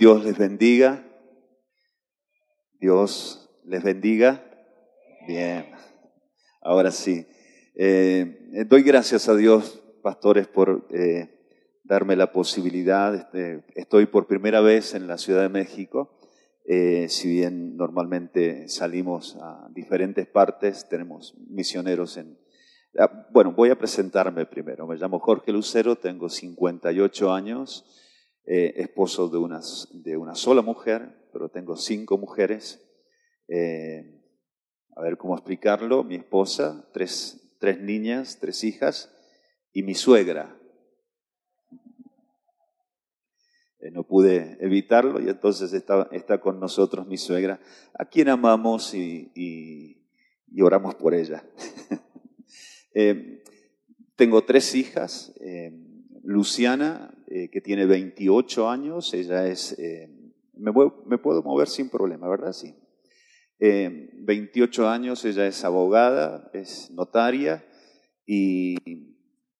Dios les bendiga. Dios les bendiga. Bien, ahora sí. Eh, doy gracias a Dios, pastores, por eh, darme la posibilidad. Este, estoy por primera vez en la Ciudad de México. Eh, si bien normalmente salimos a diferentes partes, tenemos misioneros en... Ah, bueno, voy a presentarme primero. Me llamo Jorge Lucero, tengo 58 años, esposo de una, de una sola mujer, pero tengo cinco mujeres. a ver cómo explicarlo. Mi esposa, tres, tres niñas, tres hijas y mi suegra. Eh, no pude evitarlo y entonces está, está, con nosotros mi suegra, a quien amamos y, oramos por ella. Eh, tengo tres hijas, eh, Luciana, que tiene 28 años, ella es, me, me, puedo mover sin problema, ¿verdad? Sí. 28 años, ella es abogada, es notaria, y,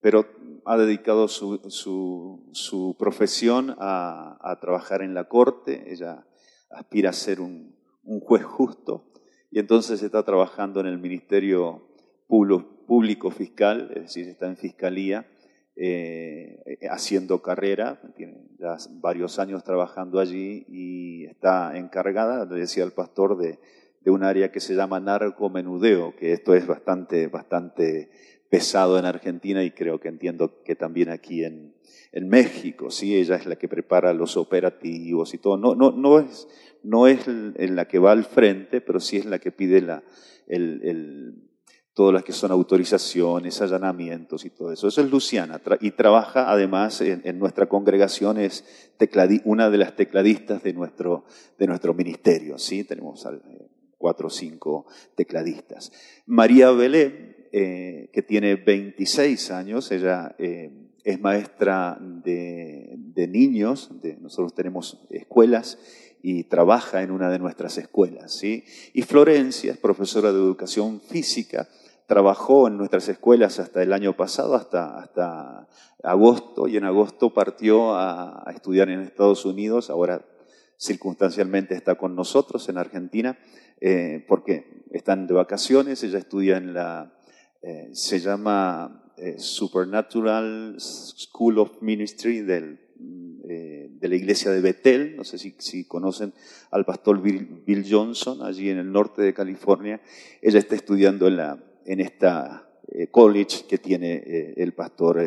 pero ha dedicado su, su, profesión a, trabajar en la corte, ella aspira a ser un, juez justo y entonces está trabajando en el Ministerio Público Fiscal, es decir, está en Fiscalía, eh, haciendo carrera, tiene ya varios años trabajando allí y está encargada, le decía el pastor, de de un área que se llama narcomenudeo, que esto es bastante, bastante pesado en Argentina y creo que entiendo que también aquí en, en México, ¿sí? Ella es la que prepara los operativos y todo. No, no, no, es, no es en la que va al frente, pero sí es la que pide la, el, el, todas las que son autorizaciones, allanamientos y todo eso. Eso es Luciana y trabaja además en, nuestra congregación, es una de las tecladistas de nuestro, de nuestro ministerio. ¿sí? Tenemos cuatro o cinco tecladistas. María Belén, eh, que tiene 26 años, ella eh, es maestra de, niños, nosotros tenemos escuelas y trabaja en una de nuestras escuelas. ¿sí? Y Florencia es profesora de educación física, trabajó en nuestras escuelas hasta el año pasado, hasta, hasta agosto, y en agosto partió a, estudiar en Estados Unidos, ahora circunstancialmente está con nosotros en Argentina, eh, porque están de vacaciones, ella estudia en la, eh, se llama eh, Supernatural School of Ministry de la iglesia de Bethel, no sé si conocen al pastor Bill, Johnson, allí en el norte de California, ella está estudiando en, la, en esta college que tiene el pastor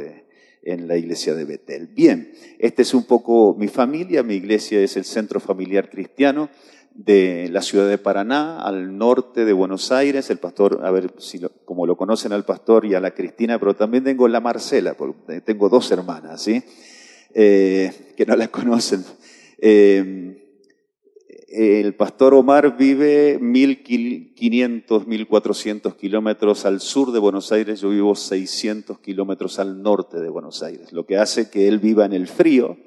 en la iglesia de Betel. Bien, esta es un poco mi familia, mi iglesia es el Centro Familiar Cristiano de la ciudad de Paraná, al norte de Buenos Aires, el pastor, a ver si como lo conocen al pastor y a la Cristina, pero también tengo la Marcela, tengo dos hermanas, ¿sí? Eh, que no la conocen. Eh, el pastor Omar vive 1.500, 1.400 kilómetros al sur de Buenos Aires, yo vivo 600 kilómetros al norte de Buenos Aires, lo que hace que él viva en el frío.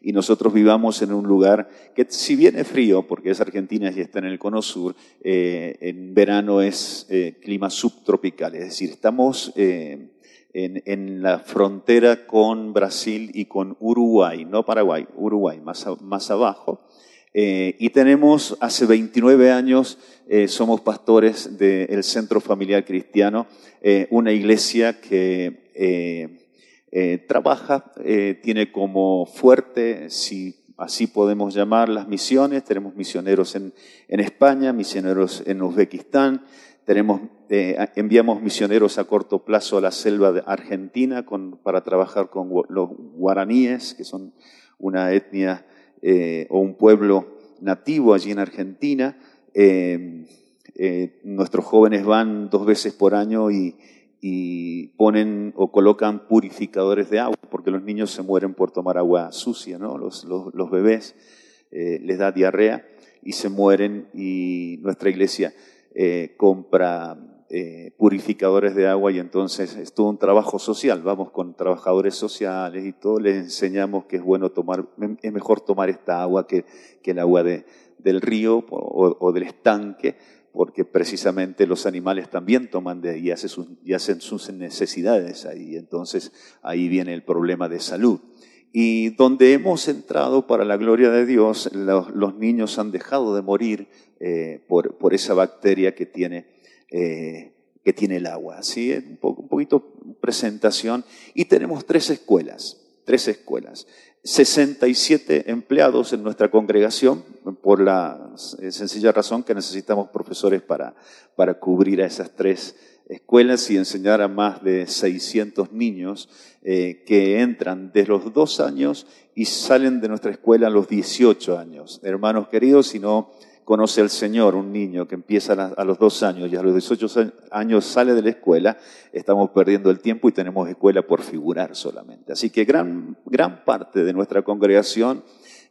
Y nosotros vivamos en un lugar que si viene frío, porque es Argentina y está en el cono sur, eh, en verano es eh, clima subtropical, es decir, estamos eh, en, la frontera con Brasil y con Uruguay, no Paraguay, Uruguay, más, más abajo. Eh, y tenemos, hace 29 años, eh, somos pastores del Centro Familiar Cristiano, eh, una iglesia que trabaja, tiene como fuerte, si así podemos llamar, las misiones. Tenemos misioneros en, en España, misioneros en Uzbekistán, tenemos, enviamos misioneros a corto plazo a la selva de Argentina para trabajar con los guaraníes, que son una etnia eh, o un pueblo nativo allí en Argentina. Eh, eh, nuestros jóvenes van dos veces por año y, ponen o colocan purificadores de agua, porque los niños se mueren por tomar agua sucia, ¿no? Los, los, bebés les da diarrea y se mueren y nuestra iglesia compra eh, purificadores de agua y entonces es todo un trabajo social. Vamos con trabajadores sociales y todo, les enseñamos que es bueno tomar, es mejor tomar esta agua que, que el agua de, del río o, del estanque, porque precisamente los animales también toman de ahí y hacen sus, y hacen sus necesidades ahí. Entonces ahí viene el problema de salud. y donde hemos entrado para la gloria de Dios, los, niños han dejado de morir eh, por, por, esa bacteria que tiene, eh, que tiene el agua. ¿sí? Un, un poquito presentación. Y tenemos tres escuelas, tres escuelas. 67 empleados en nuestra congregación, por la sencilla razón que necesitamos profesores para, para cubrir a esas tres escuelas y enseñar a más de 600 niños eh, que entran desde los dos años y salen de nuestra escuela a los 18 años. Hermanos queridos, si no conoce al Señor un niño que empieza a los dos años y a los 18 años sale de la escuela, estamos perdiendo el tiempo y tenemos escuela por figurar solamente. Así que gran, gran parte de nuestra congregación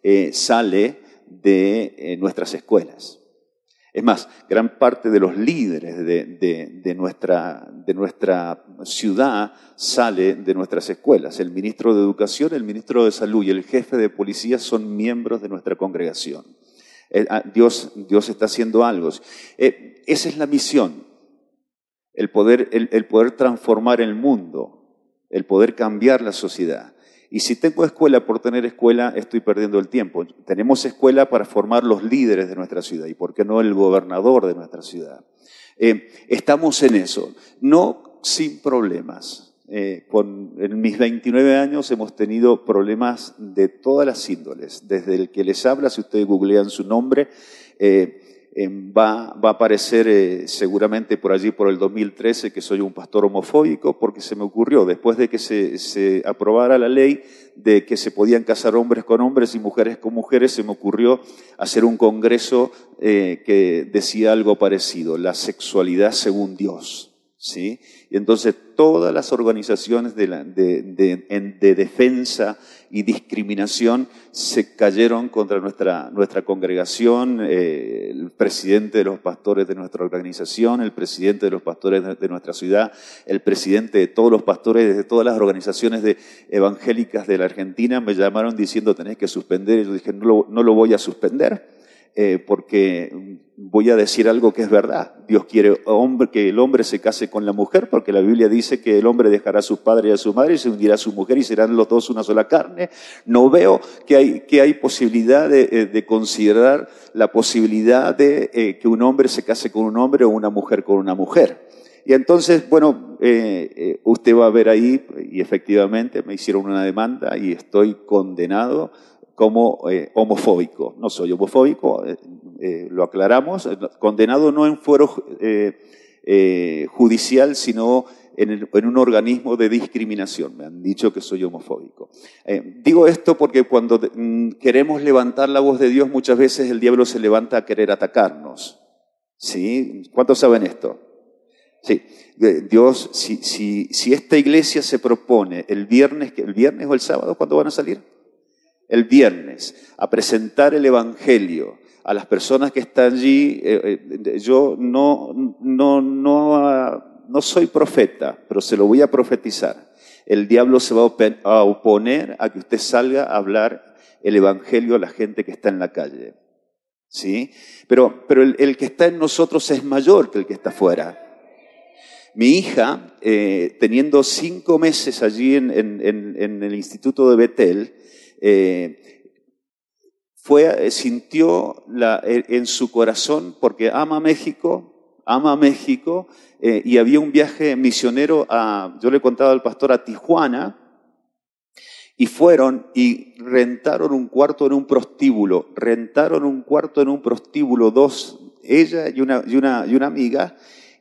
eh, sale de eh, nuestras escuelas. Es más, gran parte de los líderes de, nuestra, de, nuestra, ciudad sale de nuestras escuelas. El ministro de Educación, el ministro de Salud y el jefe de policía son miembros de nuestra congregación. Eh, ah, Dios, Dios está haciendo algo. Eh, esa es la misión, el poder, el poder transformar el mundo, el poder cambiar la sociedad. Y si tengo escuela por tener escuela, estoy perdiendo el tiempo. Tenemos escuela para formar los líderes de nuestra ciudad y, ¿por qué no, el gobernador de nuestra ciudad? Eh, estamos en eso, no sin problemas. Eh, con, en mis 29 años hemos tenido problemas de todas las índoles, desde el que les habla, si ustedes googlean su nombre, eh, va, va, a aparecer eh, seguramente por allí por el 2013 que soy un pastor homofóbico porque se me ocurrió, después de que se, se, aprobara la ley de que se podían casar hombres con hombres y mujeres con mujeres, se me ocurrió hacer un congreso eh, que decía algo parecido, la sexualidad según Dios. ¿Sí? Y entonces todas las organizaciones de, de, defensa y discriminación se cayeron contra nuestra, nuestra congregación, eh, el presidente de los pastores de nuestra organización, el presidente de los pastores de, nuestra ciudad, el presidente de todos los pastores de todas las organizaciones evangélicas de la Argentina me llamaron diciendo tenés que suspender. Y yo dije, no no lo voy a suspender eh, porque voy a decir algo que es verdad. Dios quiere hombre, que el hombre se case con la mujer, porque la Biblia dice que el hombre dejará a su padre y a su madre y se unirá a su mujer y serán los dos una sola carne. No veo que hay, que hay posibilidad de, eh, considerar la posibilidad de eh, que un hombre se case con un hombre o una mujer con una mujer. Y entonces, bueno, usted va a ver ahí, y efectivamente me hicieron una demanda y estoy condenado como eh, homofóbico. No soy homofóbico, eh, eh, lo aclaramos, condenado no en fuero judicial, sino en, un organismo de discriminación. Me han dicho que soy homofóbico. digo esto porque cuando mm, queremos levantar la voz de Dios, muchas veces el diablo se levanta a querer atacarnos. ¿Sí? ¿Cuántos saben esto? Sí, Dios, si, si, si esta iglesia se propone el viernes, el viernes o el sábado, ¿cuándo van a salir? El viernes a presentar el Evangelio a las personas que están allí, eh, eh, yo no, no, no, no soy profeta, pero se lo voy a profetizar. El diablo se va a oponer a que usted salga a hablar el Evangelio a la gente que está en la calle. ¿Sí? Pero, pero el, que está en nosotros es mayor que el que está afuera. Mi hija, eh, teniendo cinco meses allí en, en el Instituto de Betel, eh, fue, eh, sintió eh, en su corazón, porque ama México, ama México, y había un viaje misionero a, yo le contaba al pastor, a Tijuana, y fueron y rentaron un cuarto en un prostíbulo, rentaron un cuarto en un prostíbulo, dos, ella y una, y una, y una amiga,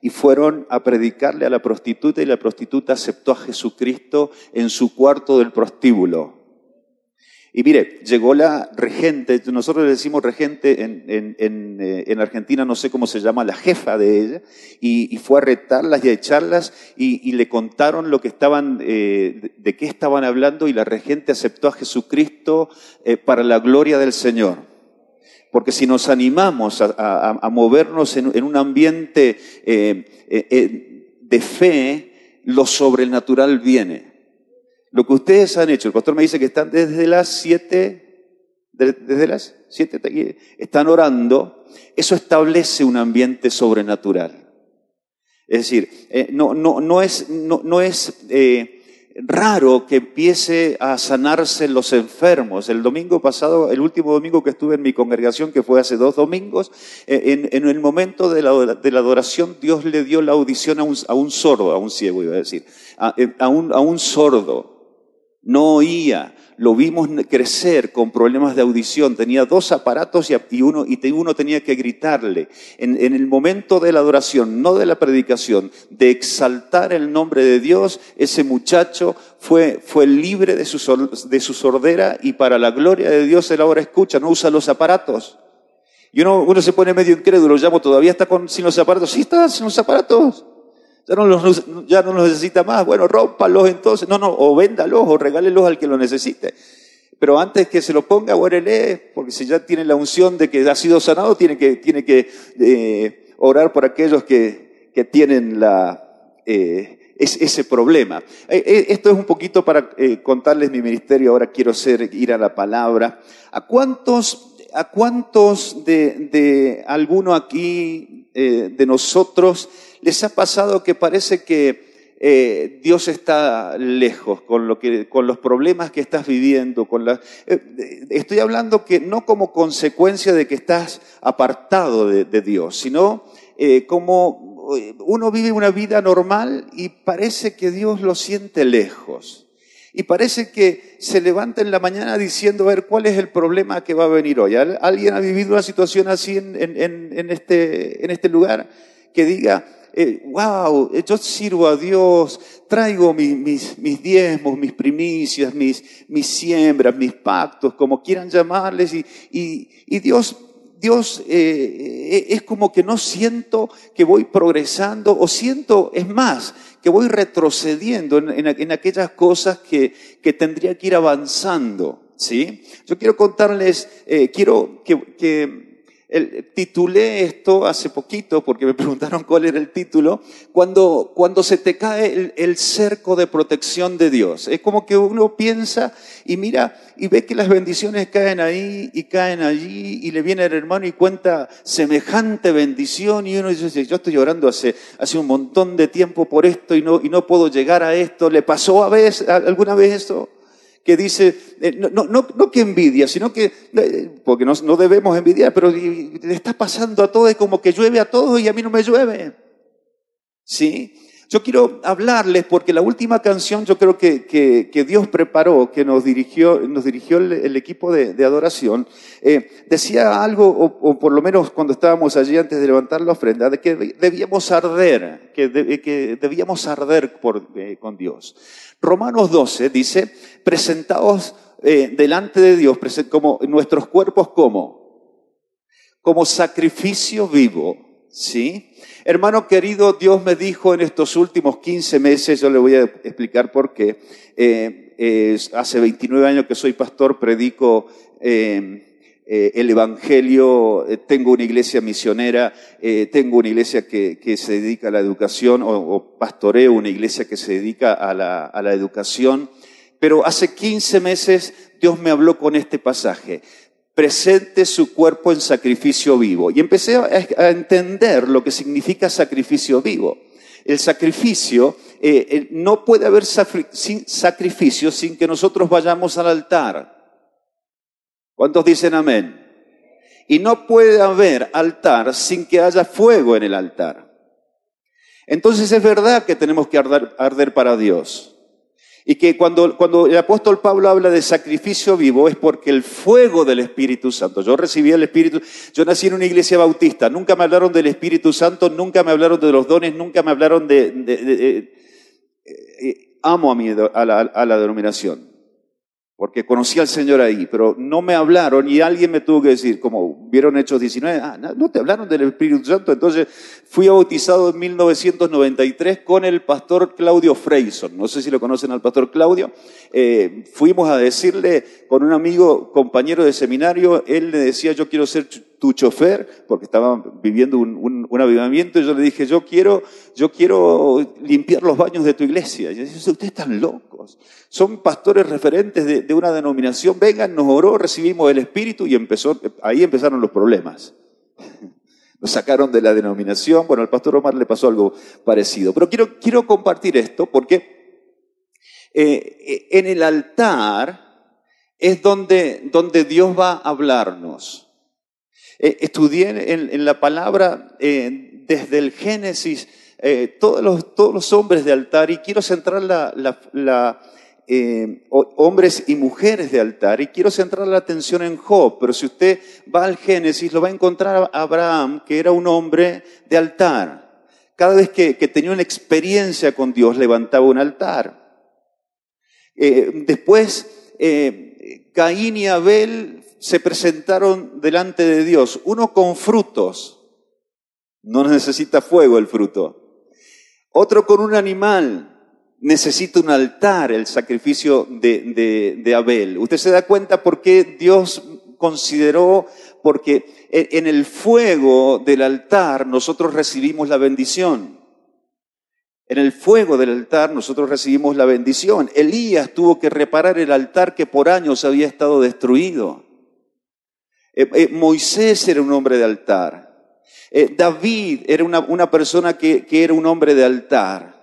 y fueron a predicarle a la prostituta y la prostituta aceptó a Jesucristo en su cuarto del prostíbulo. Y mire, llegó la regente, nosotros le decimos regente en, eh, en, Argentina, no sé cómo se llama, la jefa de ella, y, fue a retarlas y a echarlas y, le contaron lo que estaban, eh, de, qué estaban hablando y la regente aceptó a Jesucristo eh, para la gloria del Señor. Porque si nos animamos a, a, movernos en, un ambiente de fe, lo sobrenatural viene. Lo que ustedes han hecho, el pastor me dice que están desde las siete, desde las siete, están orando, eso establece un ambiente sobrenatural. Es decir, eh, no, no, no, es, no, no es eh, raro que empiece a sanarse los enfermos. El domingo pasado, el último domingo que estuve en mi congregación, que fue hace dos domingos, eh, en, el momento de la, adoración, Dios le dio la audición a un, sordo, a un ciego iba a decir, a, eh, a un sordo. No oía, lo vimos crecer con problemas de audición, tenía dos aparatos y uno, y uno tenía que gritarle. En, el momento de la adoración, no de la predicación, de exaltar el nombre de Dios, ese muchacho fue, fue libre de su, de su sordera y para la gloria de Dios él ahora escucha, no usa los aparatos. Y uno, uno se pone medio incrédulo, llamo, ¿todavía está con, sin los aparatos? Sí, está sin los aparatos ya no los, necesita más. Bueno, rómpalos entonces. No, no, o véndalos o regálelos al que lo necesite. Pero antes que se lo ponga, lee, porque si ya tiene la unción de que ha sido sanado, tiene que, tiene que eh, orar por aquellos que, que tienen la, eh, ese problema. Eh, esto es un poquito para contarles mi ministerio. Ahora quiero ir a la palabra. ¿A cuántos, a cuántos de, de alguno aquí, de nosotros, ¿Les ha pasado que parece que eh, Dios está lejos con, lo que, con los problemas que estás viviendo? La, eh, estoy hablando que no como consecuencia de que estás apartado de, Dios, sino eh, como uno vive una vida normal y parece que Dios lo siente lejos. Y parece que se levanta en la mañana diciendo, a ver, ¿cuál es el problema que va a venir hoy? ¿Alguien ha vivido una situación así en, este, en este lugar? Que diga, wow, eh, yo sirvo a Dios, traigo mis, mis, diezmos, mis primicias, mis, mis siembras, mis pactos, como quieran llamarles, y, y, Dios, Dios eh, eh, es como que no siento que voy progresando, o siento, es más, que voy retrocediendo en, en, aquellas cosas que, que, tendría que ir avanzando. ¿sí? Yo quiero contarles, quiero que, que titulé esto hace poquito, porque me preguntaron cuál era el título, cuando, cuando se te cae el, cerco de protección de Dios. Es como que uno piensa y mira y ve que las bendiciones caen ahí y caen allí y le viene el hermano y cuenta semejante bendición y uno dice, yo estoy llorando hace, hace un montón de tiempo por esto y no, y no puedo llegar a esto. ¿Le pasó a vez, alguna vez esto? Que dice, eh, no, no, no, que envidia, sino que, eh, porque no, no debemos envidiar, pero le está pasando a todo, es como que llueve a todos y a mí no me llueve. ¿Sí? Yo quiero hablarles porque la última canción yo creo que, que, Dios preparó, que nos dirigió, nos dirigió el, equipo de, de adoración, eh, decía algo, o, por lo menos cuando estábamos allí antes de levantar la ofrenda, de que debíamos arder, que, que debíamos arder por, con Dios. Romanos 12 dice, presentados eh, delante de Dios, como nuestros cuerpos como, como sacrificio vivo, ¿sí? Hermano querido, Dios me dijo en estos últimos 15 meses, yo le voy a explicar por qué, eh, hace 29 años que soy pastor, predico eh, el Evangelio, tengo una iglesia misionera, tengo una iglesia que, se dedica a la educación o, pastoreo una iglesia que se dedica a la, educación. Pero hace 15 meses Dios me habló con este pasaje. Presente su cuerpo en sacrificio vivo. Y empecé a entender lo que significa sacrificio vivo. El sacrificio, eh, eh, no puede haber sacrificio sin que nosotros vayamos al altar. ¿Cuántos dicen amén? Y no puede haber altar sin que haya fuego en el altar. Entonces es verdad que tenemos que arder para Dios. Y que cuando, cuando el apóstol Pablo habla de sacrificio vivo es porque el fuego del Espíritu Santo, yo recibí el Espíritu, yo nací en una iglesia bautista, nunca me hablaron del Espíritu Santo, nunca me hablaron de los dones, nunca me hablaron de... Eh, eh, amo a, mi, la, a la denominación, porque conocí al Señor ahí, pero no me hablaron y alguien me tuvo que decir, como vieron Hechos 19, ah, no te hablaron del Espíritu Santo, entonces fui bautizado en 1993 con el pastor Claudio Freyson, no sé si lo conocen al pastor Claudio, eh, fuimos a decirle con un amigo, compañero de seminario, él le decía, yo quiero ser tu chofer, porque estaba viviendo un, un, avivamiento, y yo le dije, yo quiero, yo quiero limpiar los baños de tu iglesia. Y yo dije, ustedes están locos. Son pastores referentes de, una denominación, vengan, nos oró, recibimos el Espíritu y empezó, ahí empezaron los problemas. Nos sacaron de la denominación, bueno, al pastor Omar le pasó algo parecido. Pero quiero, quiero compartir esto porque Eh, en el altar es donde, donde Dios va a hablarnos. Eh, estudié en, la palabra eh, desde el Génesis todos, los, todos los hombres de altar y quiero centrar la, hombres y mujeres de altar y quiero centrar la atención en Job, pero si usted va al Génesis lo va a encontrar a Abraham, que era un hombre de altar. Cada vez que, que tenía una experiencia con Dios levantaba un altar. Eh, después, eh, Caín y Abel se presentaron delante de Dios, uno con frutos, no necesita fuego el fruto, otro con un animal, necesita un altar, el sacrificio de, de Abel. Usted se da cuenta por qué Dios consideró, porque en el fuego del altar nosotros recibimos la bendición. En el fuego del altar nosotros recibimos la bendición. Elías tuvo que reparar el altar que por años había estado destruido. Eh, eh, Moisés era un hombre de altar. Eh, David era una, persona que, era un hombre de altar.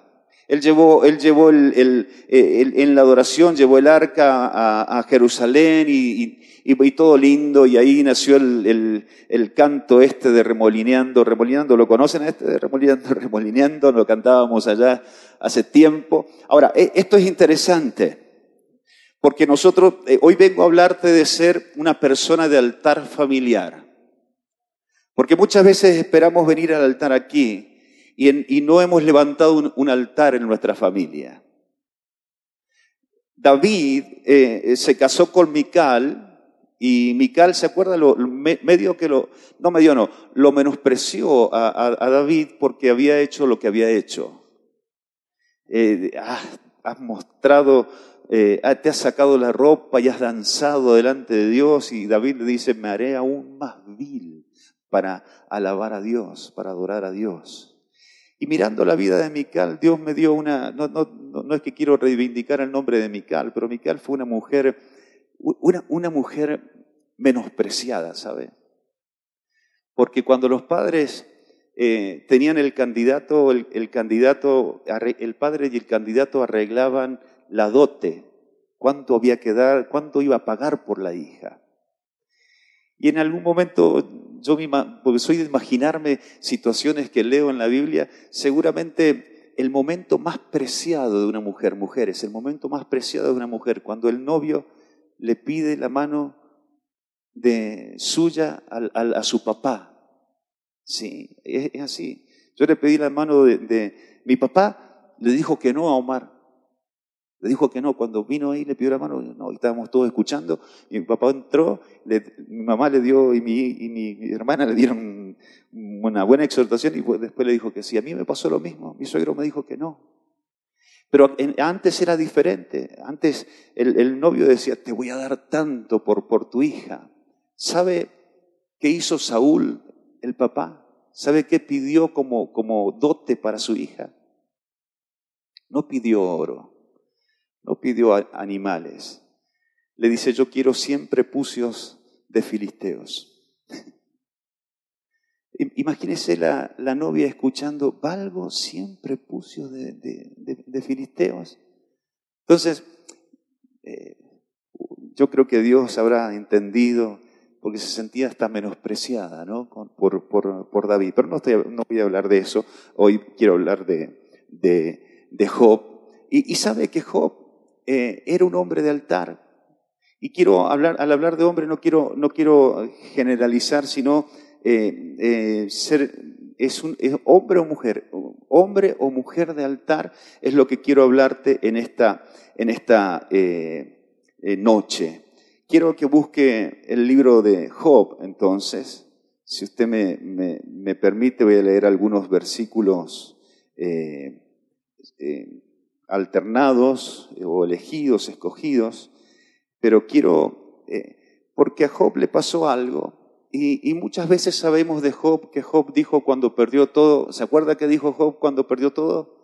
Él llevó, él llevó el, en la adoración, llevó el arca a, Jerusalén y, y, todo lindo, y ahí nació el, el, canto este de Remolineando, Remolineando, ¿lo conocen este de Remolineando, Remolineando? Lo cantábamos allá hace tiempo. Ahora, esto es interesante, porque nosotros, eh, hoy vengo a hablarte de ser una persona de altar familiar, porque muchas veces esperamos venir al altar aquí y, no hemos levantado un, altar en nuestra familia. David eh, se casó con Mical, y Mical, ¿se acuerda? Lo, medio que lo, no medio no, lo menospreció a, David porque había hecho lo que había hecho. Eh, has, mostrado, eh, te has sacado la ropa y has danzado delante de Dios y David le dice, me haré aún más vil para alabar a Dios, para adorar a Dios. Y mirando la vida de Mical, Dios me dio una, no, es que quiero reivindicar el nombre de Mical, pero Mical fue una mujer una, una mujer menospreciada, ¿sabe? Porque cuando los padres eh, tenían el candidato, el, candidato, el padre y el candidato arreglaban la dote, cuánto había que dar, cuánto iba a pagar por la hija. Y en algún momento, yo porque soy de imaginarme situaciones que leo en la Biblia, seguramente el momento más preciado de una mujer, mujeres, el momento más preciado de una mujer, cuando el novio le pide la mano de suya a, su papá. Sí, es, así. Yo le pedí la mano de, mi papá, le dijo que no a Omar. Le dijo que no. Cuando vino ahí, le pidió la mano, no, estábamos todos escuchando. Y mi papá entró, mi mamá le dio y mi, y mi hermana le dieron una buena exhortación y después le dijo que sí. A mí me pasó lo mismo. Mi suegro me dijo que no. Pero antes era diferente. Antes el, novio decía, te voy a dar tanto por, por tu hija. ¿Sabe qué hizo Saúl, el papá? ¿Sabe qué pidió como, como dote para su hija? No pidió oro, no pidió animales. Le dice, yo quiero siempre pucios de filisteos. Imagínese la, la, novia escuchando, valgo siempre pucios de, de, filisteos. Entonces, eh, yo creo que Dios habrá entendido, porque se sentía hasta menospreciada ¿no? por, por, por, David. Pero no, no, voy a hablar de eso, hoy quiero hablar de, de Job. Y, y, sabe que Job eh, era un hombre de altar. Y quiero hablar, al hablar de hombre no quiero, no quiero generalizar, sino eh, eh, ser, es, un, hombre o mujer, hombre o mujer de altar, es lo que quiero hablarte en esta, en esta noche. Quiero que busque el libro de Job, entonces, si usted me, me permite, voy a leer algunos versículos alternados o elegidos, escogidos, pero quiero, porque a Job le pasó algo y, muchas veces sabemos de Job que Job dijo cuando perdió todo, ¿se acuerda que dijo Job cuando perdió todo?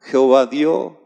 Jehová dio,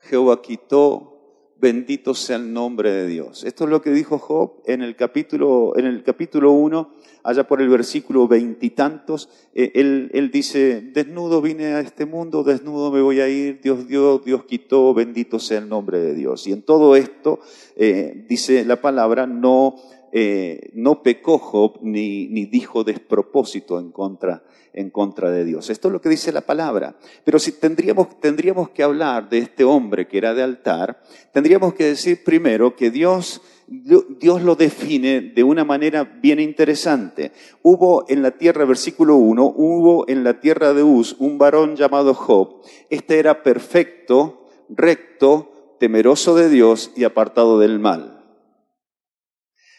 Jehová quitó, bendito sea el nombre de Dios. Esto es lo que dijo Job en el capítulo, en el capítulo 1, allá por el versículo veintitantos. Eh, él, él, dice, desnudo vine a este mundo, desnudo me voy a ir, Dios dio, Dios quitó, bendito sea el nombre de Dios. Y en todo esto, eh, dice la palabra, no, eh, no pecó Job ni, dijo despropósito en contra de Dios. Esto es lo que dice la palabra. Pero si tendríamos, tendríamos que hablar de este hombre que era de altar, tendríamos que decir primero que Dios, Dios lo define de una manera bien interesante. Hubo en la tierra, versículo 1, hubo en la tierra de Uz un varón llamado Job. Este era perfecto, recto, temeroso de Dios y apartado del mal.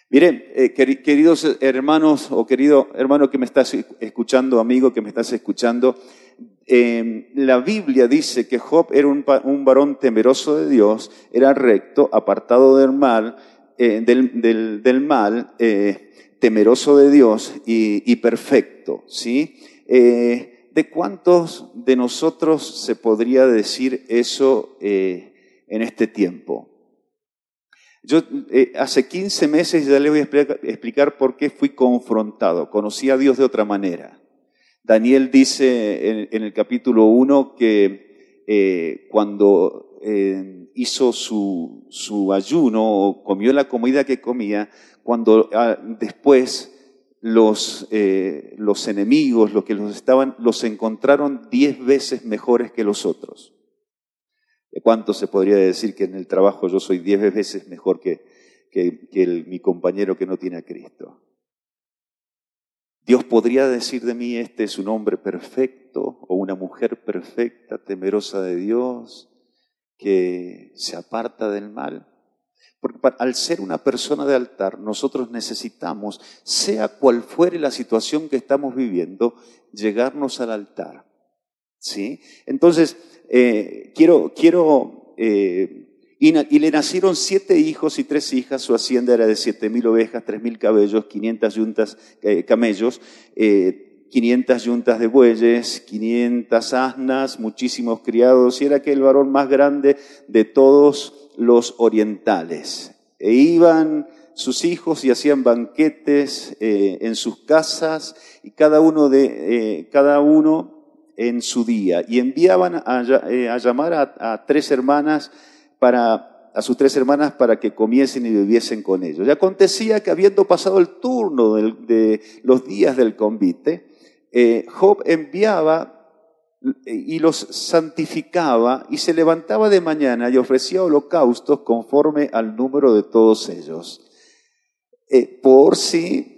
Miren, eh, queridos hermanos o querido hermano que me estás escuchando, amigo que me estás escuchando, em, la Biblia dice que Job era un, varón temeroso de Dios, era recto, apartado del mal, eh, del, mal, eh, temeroso de Dios y, perfecto, ¿sí? ¿De cuántos de nosotros se podría decir eso en este tiempo? Yo eh, hace 15 meses ya le voy a explicar, por qué fui confrontado. Conocí a Dios de otra manera. Daniel dice en, el capítulo 1 que eh, cuando eh, hizo su, su, ayuno o comió la comida que comía, cuando ah, después los, los enemigos, los que los estaban, los encontraron diez veces mejores que los otros. ¿De cuánto se podría decir que en el trabajo yo soy diez veces mejor que, que, mi compañero que no tiene a Cristo? Dios podría decir de mí, este es un hombre perfecto o una mujer perfecta, temerosa de Dios, que se aparta del mal. Porque al ser una persona de altar, nosotros necesitamos, sea cual fuere la situación que estamos viviendo, llegarnos al altar. ¿Sí? Entonces, eh, quiero, quiero eh, y, le nacieron siete hijos y tres hijas, su hacienda era de siete mil ovejas, tres mil cabellos, quinientas yuntas, eh, camellos, quinientas yuntas de bueyes, quinientas asnas, muchísimos criados, y era aquel varón más grande de todos los orientales. E iban sus hijos y hacían banquetes en sus casas, y cada uno de, cada uno en su día y enviaban a, eh, llamar a, tres hermanas para, a sus tres hermanas para que comiesen y bebiesen con ellos. Y acontecía que habiendo pasado el turno de, los días del convite, eh, Job enviaba y los santificaba y se levantaba de mañana y ofrecía holocaustos conforme al número de todos ellos. Eh, por si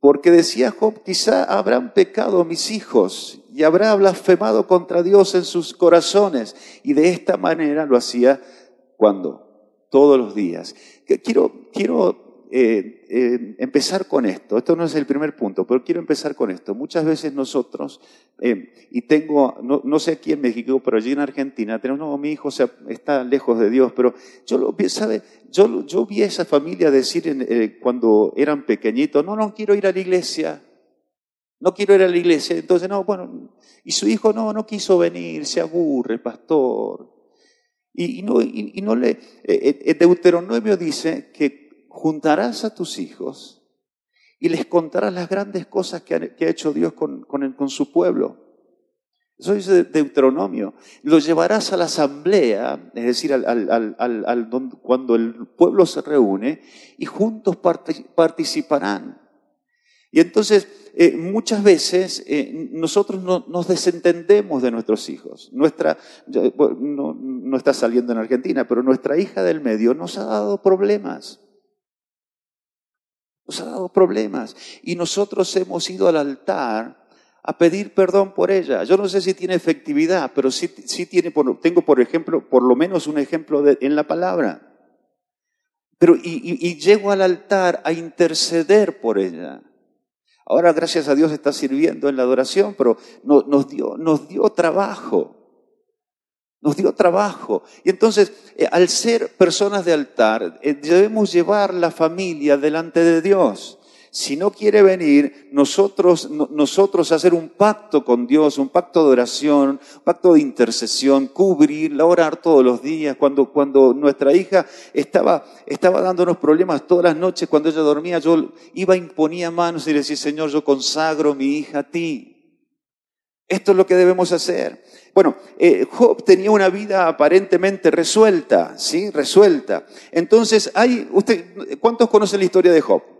porque decía Job, quizá habrán pecado mis hijos y habrá blasfemado contra Dios en sus corazones. Y de esta manera lo hacía cuando, todos los días. Quiero, quiero eh, eh, empezar con esto. Esto no es el primer punto, pero quiero empezar con esto. Muchas veces nosotros, eh, y tengo, no, sé aquí en México, pero allí en Argentina, tenemos, no, mi hijo está lejos de Dios, pero yo lo ¿sabe? Yo, yo vi a esa familia decir cuando eran pequeñitos, no, no quiero ir a la iglesia. No quiero ir a la iglesia. Entonces, no, bueno, y su hijo no, no quiso venir, se aburre, pastor. Y, no, y, no le, Deuteronomio dice que juntarás a tus hijos y les contarás las grandes cosas que ha, hecho Dios con, con, su pueblo. Eso dice Deuteronomio. Lo llevarás a la asamblea, es decir, al, cuando el pueblo se reúne, y juntos participarán. Y entonces, eh, muchas veces eh, nosotros no, nos desentendemos de nuestros hijos. Nuestra, no, no está saliendo en Argentina, pero nuestra hija del medio nos ha dado problemas. Nos ha dado problemas. Y nosotros hemos ido al altar a pedir perdón por ella. Yo no sé si tiene efectividad, pero sí, sí tiene, tengo por ejemplo, por lo menos un ejemplo en la palabra. Pero, y, llego al altar a interceder por ella. Ahora, gracias a Dios, está sirviendo en la adoración, pero nos, dio, nos dio trabajo nos dio trabajo. Y entonces, eh, al ser personas de altar, eh, debemos llevar la familia delante de Dios. Si no quiere venir, nosotros, nosotros hacer un pacto con Dios, un pacto de oración, un pacto de intercesión, cubrirla, orar todos los días. Cuando, cuando nuestra hija estaba, estaba dándonos problemas todas las noches, cuando ella dormía, yo iba, imponía manos y decía, Señor, yo consagro mi hija a ti. Esto es lo que debemos hacer. Bueno, eh, Job tenía una vida aparentemente resuelta, ¿sí? Resuelta. Entonces, hay, usted, ¿cuántos conocen la historia de Job?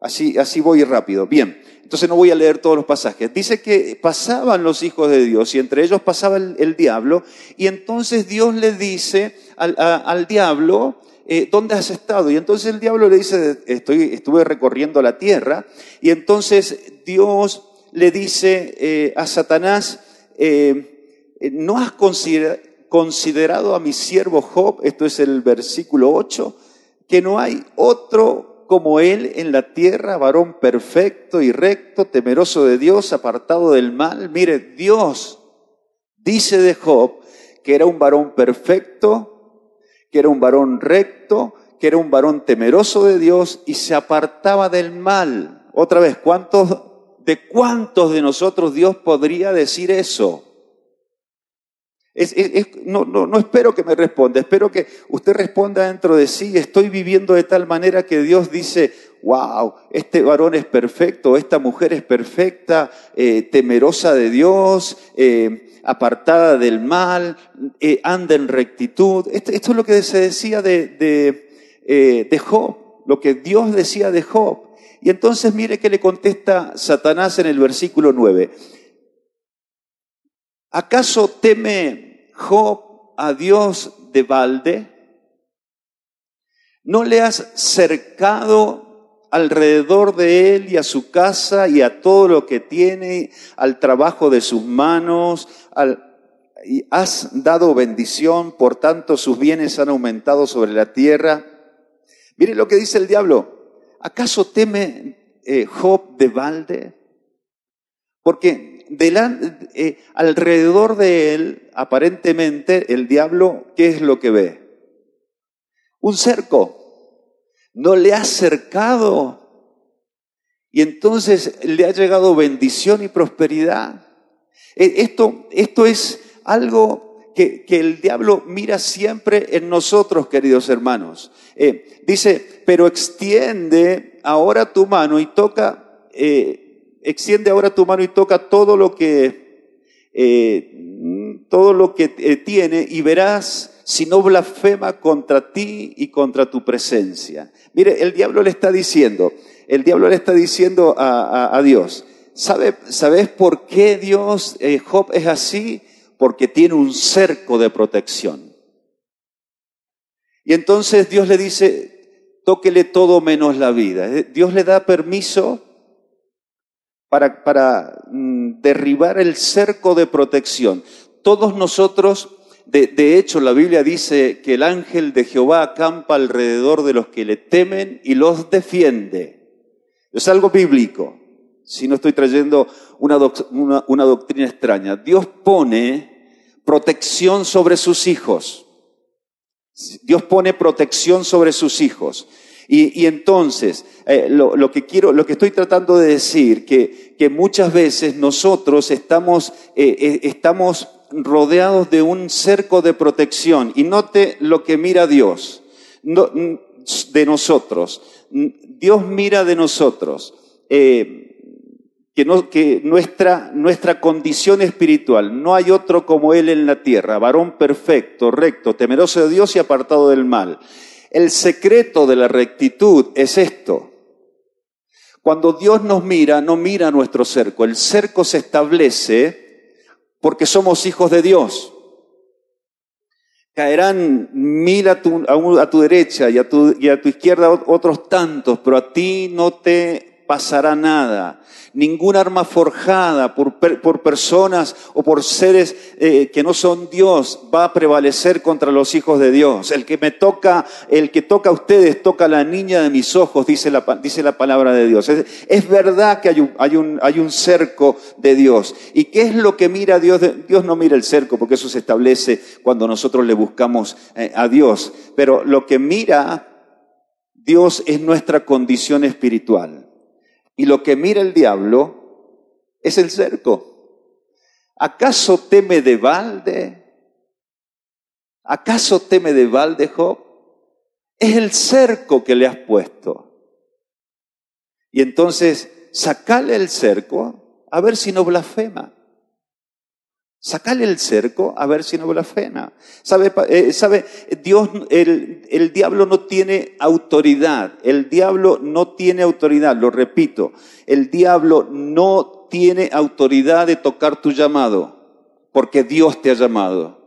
Así, así voy rápido. Bien, entonces no voy a leer todos los pasajes. Dice que pasaban los hijos de Dios y entre ellos pasaba el, diablo y entonces Dios le dice al, diablo, eh, ¿dónde has estado? Y entonces el diablo le dice, Estoy, estuve recorriendo la tierra y entonces Dios le dice eh, a Satanás, eh, ¿no has considerado a mi siervo Job? Esto es el versículo 8, que no hay otro como él en la tierra, varón perfecto y recto, temeroso de Dios, apartado del mal. Mire, Dios dice de Job que era un varón perfecto, que era un varón recto, que era un varón temeroso de Dios y se apartaba del mal. Otra vez, ¿cuántos, de cuántos de nosotros Dios podría decir eso? No, no, espero que me responda, espero que usted responda dentro de sí, estoy viviendo de tal manera que Dios dice, wow, este varón es perfecto, esta mujer es perfecta, eh, temerosa de Dios, eh, apartada del mal, eh, anda en rectitud. Esto, es lo que se decía de, de, de Job, lo que Dios decía de Job. Y entonces mire que le contesta Satanás en el versículo 9. ¿Acaso teme Job a Dios de balde? ¿No le has cercado alrededor de él y a su casa y a todo lo que tiene, al trabajo de sus manos, y has dado bendición, por tanto sus bienes han aumentado sobre la tierra? Mire lo que dice el diablo. ¿Acaso teme eh, Job de balde? Porque eh, alrededor de él, aparentemente, el diablo, ¿qué es lo que ve? Un cerco. No le ha cercado. Y entonces le ha llegado bendición y prosperidad. E, esto, esto es algo que, el diablo mira siempre en nosotros, queridos hermanos. Eh, dice, pero extiende ahora tu mano y toca eh, extiende ahora tu mano y toca todo lo que, eh, todo lo que eh, tiene y verás si no blasfema contra ti y contra tu presencia. Mire, el diablo le está diciendo, el diablo le está diciendo a, Dios, ¿sabe, ¿sabes por qué Dios, eh, Job es así? Porque tiene un cerco de protección. Y entonces Dios le dice, tóquele todo menos la vida. Dios le da permiso para, mm, derribar el cerco de protección. Todos nosotros, de, hecho, la Biblia dice que el ángel de Jehová acampa alrededor de los que le temen y los defiende. Es algo bíblico, si no estoy trayendo una, una doctrina extraña. Dios pone protección sobre sus hijos. Dios pone protección sobre sus hijos. Y, entonces, eh, lo, que quiero, lo que estoy tratando de decir, que, muchas veces nosotros estamos, eh, eh, estamos rodeados de un cerco de protección. Y note lo que mira Dios de nosotros. Dios mira de nosotros. que, que nuestra, nuestra condición espiritual, no hay otro como Él en la tierra, varón perfecto, recto, temeroso de Dios y apartado del mal. El secreto de la rectitud es esto. Cuando Dios nos mira, no mira nuestro cerco. El cerco se establece porque somos hijos de Dios. Caerán mil a tu, derecha y a tu, y a tu izquierda otros tantos, pero a ti no te pasará nada ningún arma forjada por, por personas o por seres eh, que no son Dios va a prevalecer contra los hijos de Dios. El que me toca, el que toca a ustedes, toca a la niña de mis ojos, dice la, dice la palabra de Dios. Es, verdad que hay un, hay, un, hay un cerco de Dios. ¿Y qué es lo que mira Dios? Dios no mira el cerco porque eso se establece cuando nosotros le buscamos eh, a Dios. Pero lo que mira Dios es nuestra condición espiritual. Y lo que mira el diablo es el cerco. ¿Acaso teme de balde? ¿Acaso teme de balde Job? Es el cerco que le has puesto. Y entonces, sacale el cerco a ver si no blasfema. Sacale el cerco a ver si no blasfema. ¿Sabe? Eh, ¿sabe? Dios, el, el diablo no tiene autoridad. El diablo no tiene autoridad, lo repito. El diablo no tiene autoridad de tocar tu llamado, porque Dios te ha llamado.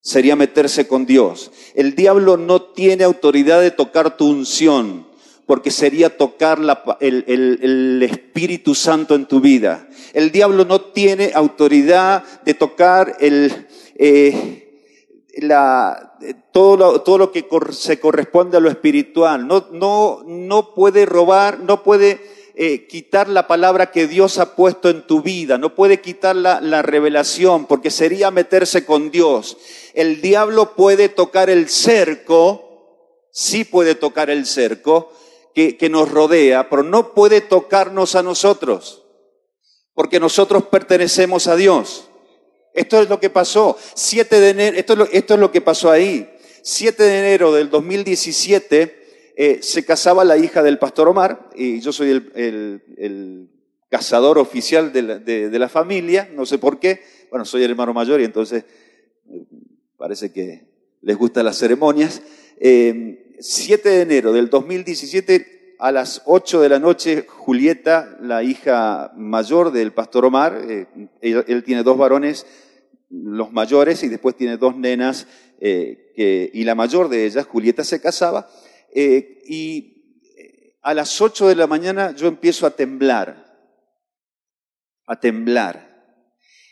Sería meterse con Dios. El diablo no tiene autoridad de tocar tu unción porque sería tocar el, Espíritu Santo en tu vida. El diablo no tiene autoridad de tocar el, eh, todo, lo, todo, lo, que se corresponde a lo espiritual. No, no, no puede robar, no puede eh, quitar la palabra que Dios ha puesto en tu vida, no puede quitar la, la revelación, porque sería meterse con Dios. El diablo puede tocar el cerco, sí puede tocar el cerco, que, nos rodea, pero no puede tocarnos a nosotros, porque nosotros pertenecemos a Dios. Esto es lo que pasó. 7 de enero, esto es lo, esto es lo que pasó ahí. 7 de enero del 2017 eh, se casaba la hija del pastor Omar, y yo soy el, el, cazador oficial de la, de, la, familia, no sé por qué. Bueno, soy el hermano mayor y entonces eh, parece que les gustan las ceremonias. Eh, 7 de enero del 2017, a las 8 de la noche, Julieta, la hija mayor del pastor Omar, eh, él, tiene dos varones, los mayores, y después tiene dos nenas, eh, y la mayor de ellas, Julieta, se casaba, eh, y a las 8 de la mañana yo empiezo a temblar, a temblar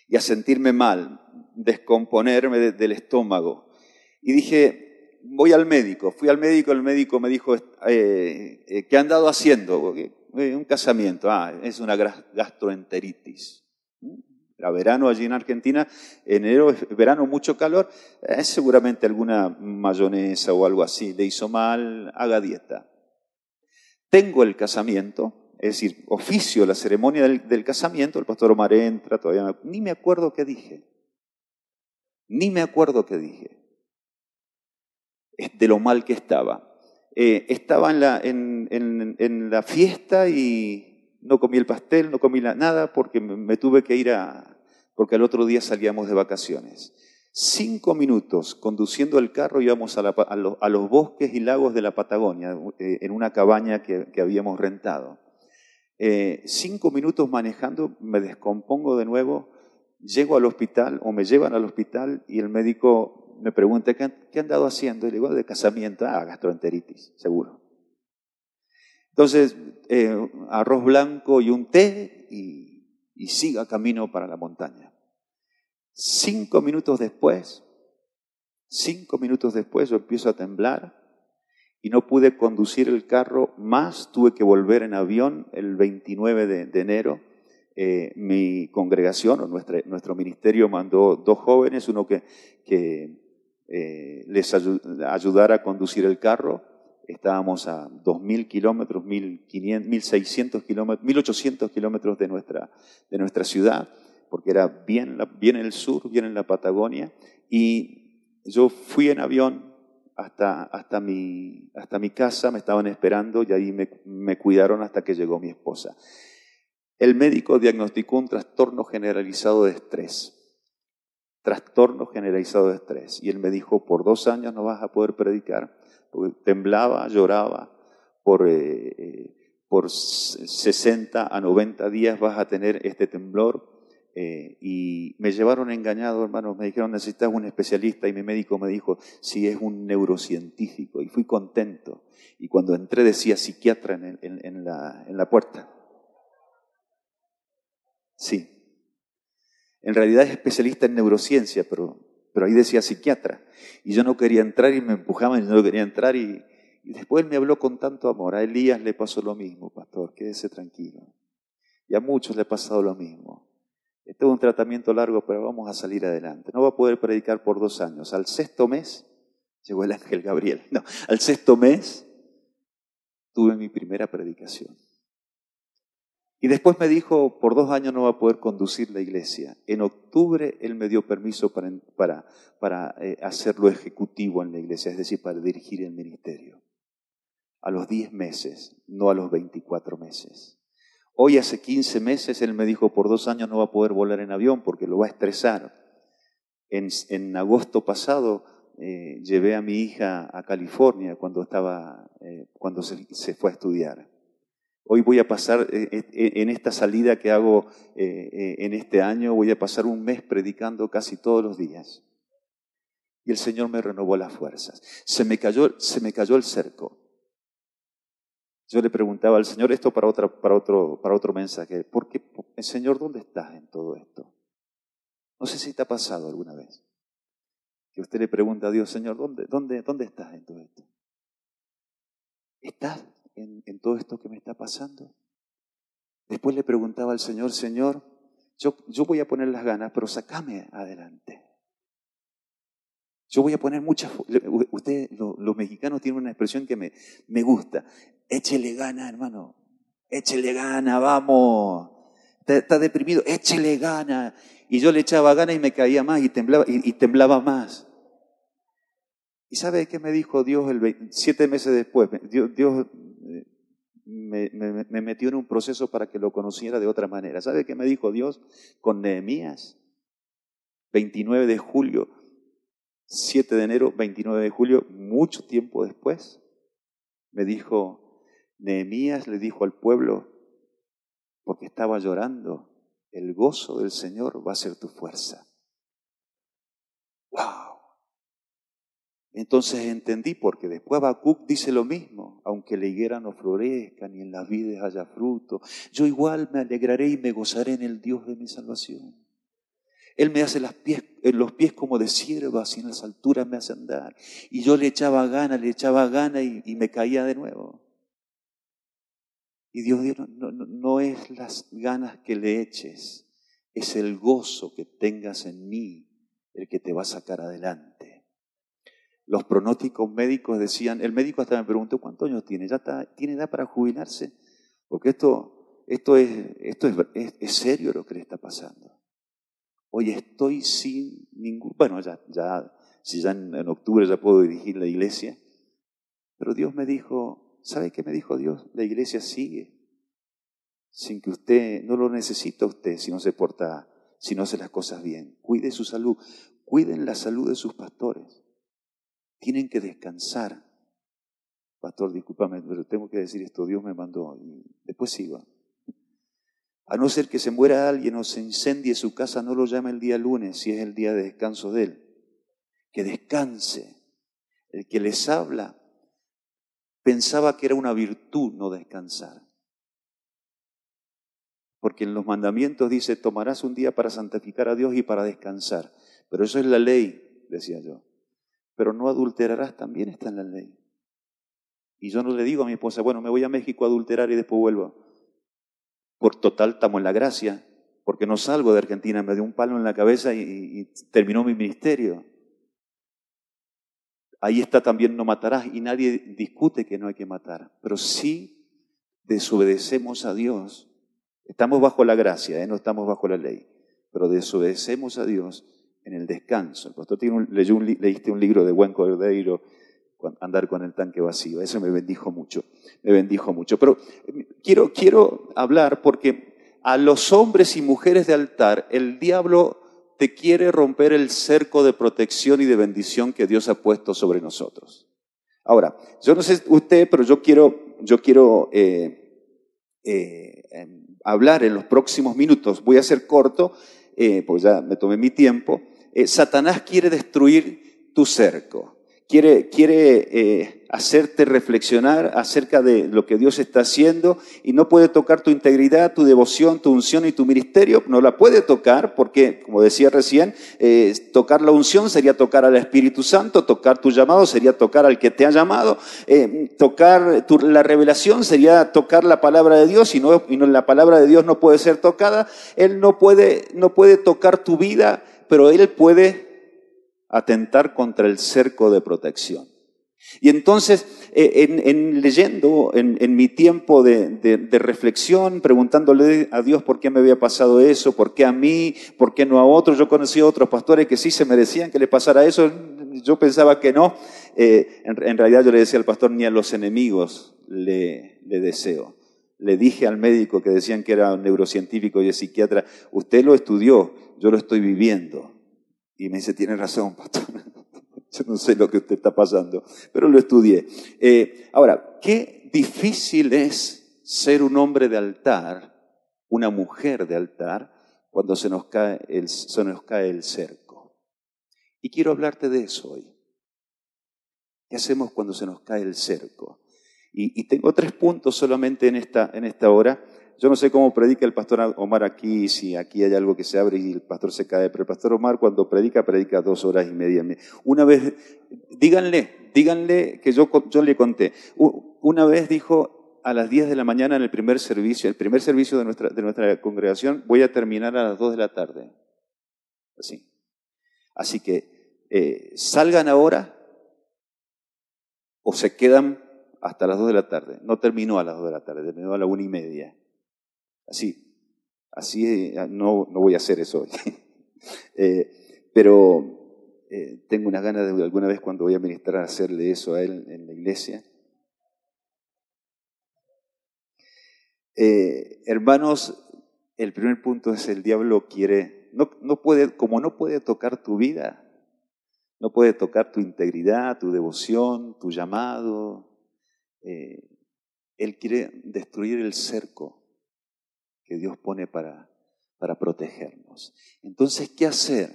y a sentirme mal, descomponerme del estómago. Y dije, voy al médico, fui al médico, el médico me dijo, eh, eh, ¿qué han dado haciendo? Eh, un casamiento, ah, es una gastroenteritis. Era verano allí en Argentina, enero verano, mucho calor, es seguramente alguna mayonesa o algo así, le hizo mal, haga dieta. Tengo el casamiento, es decir, oficio la ceremonia del, del casamiento, el pastor Omar entra, todavía ni me acuerdo qué dije, ni me acuerdo qué dije de lo mal que estaba. Eh, estaba en la, en, la, fiesta y no comí el pastel, no comí nada porque me, tuve que ir a, porque al otro día salíamos de vacaciones. Cinco minutos conduciendo el carro íbamos a, los, bosques y lagos de la Patagonia, eh, en una cabaña que, habíamos rentado. Eh, cinco minutos manejando, me descompongo de nuevo, llego al hospital o me llevan al hospital y el médico me pregunta, ¿qué han, dado haciendo? Y le digo, de casamiento, ah, gastroenteritis, seguro. Entonces, eh, arroz blanco y un té y, y siga camino para la montaña. Cinco minutos después, cinco minutos después yo empiezo a temblar y no pude conducir el carro más, tuve que volver en avión el 29 de, enero. Eh, mi congregación o nuestro ministerio mandó dos jóvenes, uno que, que eh, les ayudar a conducir el carro. Estábamos a 2.000 kilómetros, 1.600 kilómetros, 1.800 kilómetros de nuestra, de nuestra ciudad, porque era bien, bien en el sur, bien en la Patagonia. Y yo fui en avión hasta, hasta, mi, hasta mi casa, me estaban esperando y ahí me cuidaron hasta que llegó mi esposa. El médico diagnosticó un trastorno generalizado de estrés trastorno generalizado de estrés. Y él me dijo, por dos años no vas a poder predicar, porque temblaba, lloraba, por, eh, eh, por 60 a 90 días vas a tener este temblor. Eh, y me llevaron engañado, hermanos, me dijeron, necesitas un especialista, y mi médico me dijo, si es un neurocientífico, y fui contento. Y cuando entré decía psiquiatra en, en, la, en la puerta. Sí, en realidad es especialista en neurociencia, pero, ahí decía psiquiatra. Y yo no quería entrar y me empujaban y no quería entrar. Y, después él me habló con tanto amor. A Elías le pasó lo mismo, pastor, quédese tranquilo. Y a muchos le ha pasado lo mismo. Este es un tratamiento largo, pero vamos a salir adelante. No va a poder predicar por dos años. Al sexto mes, llegó el ángel Gabriel. No, al sexto mes tuve mi primera predicación. Y después me dijo, por dos años no va a poder conducir la iglesia. En octubre él me dio permiso para, para, para eh, hacerlo ejecutivo en la iglesia, es decir, para dirigir el ministerio. A los diez meses, no a los veinticuatro meses. Hoy hace quince meses él me dijo, por dos años no va a poder volar en avión porque lo va a estresar. En, en agosto pasado eh, llevé a mi hija a California cuando, estaba, eh, cuando se, fue a estudiar. Hoy voy a pasar, eh, en esta salida que hago en este año, voy a pasar un mes predicando casi todos los días. Y el Señor me renovó las fuerzas. Se me cayó, se me cayó el cerco. Yo le preguntaba al Señor esto para, otra, para, otro, para otro mensaje. ¿Por qué, Señor, dónde estás en todo esto? No sé si te ha pasado alguna vez que usted le pregunta a Dios, Señor, ¿dónde, dónde, dónde estás en todo esto? ¿Estás en, todo esto que me está pasando? Después le preguntaba al Señor, Señor, yo, yo voy a poner las ganas, pero sacame adelante. Yo voy a poner muchas... Usted, los mexicanos tienen una expresión que me, me gusta. Échele gana, hermano. Échele gana, vamos. Está, deprimido, échele gana. Y yo le echaba gana y me caía más y temblaba, y, temblaba más. ¿Y sabe qué me dijo Dios el siete meses después? Dios, Dios me, me, metió en un proceso para que lo conociera de otra manera. ¿Sabe qué me dijo Dios con Nehemías? 29 de julio, 7 de enero, 29 de julio, mucho tiempo después, me dijo, Nehemías le dijo al pueblo, porque estaba llorando, el gozo del Señor va a ser tu fuerza. Entonces entendí, porque después Habacuc dice lo mismo, aunque la higuera no florezca ni en las vides haya fruto, yo igual me alegraré y me gozaré en el Dios de mi salvación. Él me hace las pies, los pies como de siervas y en las alturas me hace andar. Y yo le echaba gana, le echaba gana y, y me caía de nuevo. Y Dios dijo, no, no, es las ganas que le eches, es el gozo que tengas en mí el que te va a sacar adelante. Los pronósticos médicos decían, el médico hasta me preguntó, ¿cuántos años tiene? ¿Ya está, tiene edad para jubilarse? Porque esto, esto, es, esto es, serio lo que le está pasando. Hoy estoy sin ningún, bueno, ya, ya si ya en, en octubre ya puedo dirigir la iglesia, pero Dios me dijo, ¿Sabe qué me dijo Dios? La iglesia sigue sin que usted, no lo necesita usted si no se porta, si no hace las cosas bien. Cuide su salud, cuiden la salud de sus pastores. Tienen que descansar. Pastor, discúlpame, pero tengo que decir esto, Dios me mandó y después sigo. A no ser que se muera alguien o se incendie su casa, no lo llame el día lunes si es el día de descanso de él. Que descanse. El que les habla pensaba que era una virtud no descansar. Porque en los mandamientos dice, tomarás un día para santificar a Dios y para descansar. Pero eso es la ley, decía yo. Pero no adulterarás, también está en la ley. Y yo no le digo a mi esposa, bueno, me voy a México a adulterar y después vuelvo. Por total, estamos en la gracia, porque no salgo de Argentina, me dio un palo en la cabeza y, terminó mi ministerio. Ahí está también no matarás y nadie discute que no hay que matar. Pero si desobedecemos a Dios, estamos bajo la gracia, ¿eh? no estamos bajo la ley, pero desobedecemos a Dios en el descanso. El pastor tiene leyó un, leíste un libro de Buen Cordeiro, andar con el tanque vacío. Eso me bendijo mucho, me bendijo mucho. Pero eh, quiero, quiero hablar porque a los hombres y mujeres de altar el diablo te quiere romper el cerco de protección y de bendición que Dios ha puesto sobre nosotros. Ahora, yo no sé usted, pero yo quiero, yo quiero eh, eh, em, hablar en los próximos minutos. Voy a ser corto, eh, pues ya me tomé mi tiempo. Satanás quiere destruir tu cerco, quiere, quiere hacerte reflexionar acerca de lo que Dios está haciendo y no puede tocar tu integridad, tu devoción, tu unción y tu ministerio. No la puede tocar porque, como decía recién, eh, tocar la unción sería tocar al Espíritu Santo, tocar tu llamado sería tocar al que te ha llamado, eh, tocar la revelación sería tocar la palabra de Dios y, no, y no, la palabra de Dios no puede ser tocada. Él no puede, no puede tocar tu vida, pero Él puede atentar contra el cerco de protección. Y entonces, eh, en, leyendo, en, mi tiempo de, reflexión, preguntándole a Dios por qué me había pasado eso, por qué a mí, por qué no a otros, yo conocí a otros pastores que sí se merecían que le pasara eso, yo pensaba que no. Eh, en, realidad yo le decía al pastor, ni a los enemigos le deseo. Le dije al médico que decían que era un neurocientífico y psiquiatra, usted lo estudió, yo lo estoy viviendo. Y me dice, tiene razón, pastor. Yo no sé lo que usted está pasando, pero lo estudié. Eh, ahora, qué difícil es ser un hombre de altar, una mujer de altar, cuando se nos cae el, se nos cae el cerco. Y quiero hablarte de eso hoy. ¿Qué hacemos cuando se nos cae el cerco? Y, tengo tres puntos solamente en esta, en esta hora yo no sé cómo predica el pastor Omar aquí, si aquí hay algo que se abre y el pastor se cae, pero el pastor Omar cuando predica, predica dos horas y media. Una vez, díganle, díganle que yo, yo le conté. Una vez dijo a las 10 de la mañana en el primer servicio, el primer servicio de nuestra, de nuestra congregación, voy a terminar a las 2 de la tarde. Así. Así que eh, salgan ahora o se quedan hasta las 2 de la tarde. No terminó a las 2 de la tarde, terminó a la una y media. Así, así eh, no, no voy a hacer eso hoy. Eh, pero eh, tengo una gana de alguna vez cuando voy a ministrar hacerle eso a él en la iglesia. hermanos, el primer punto es el diablo quiere, no, no puede, como no puede tocar tu vida, no puede tocar tu integridad, tu devoción, tu llamado. Él quiere destruir el cerco que Dios pone para, para protegernos. Entonces, ¿qué hacer?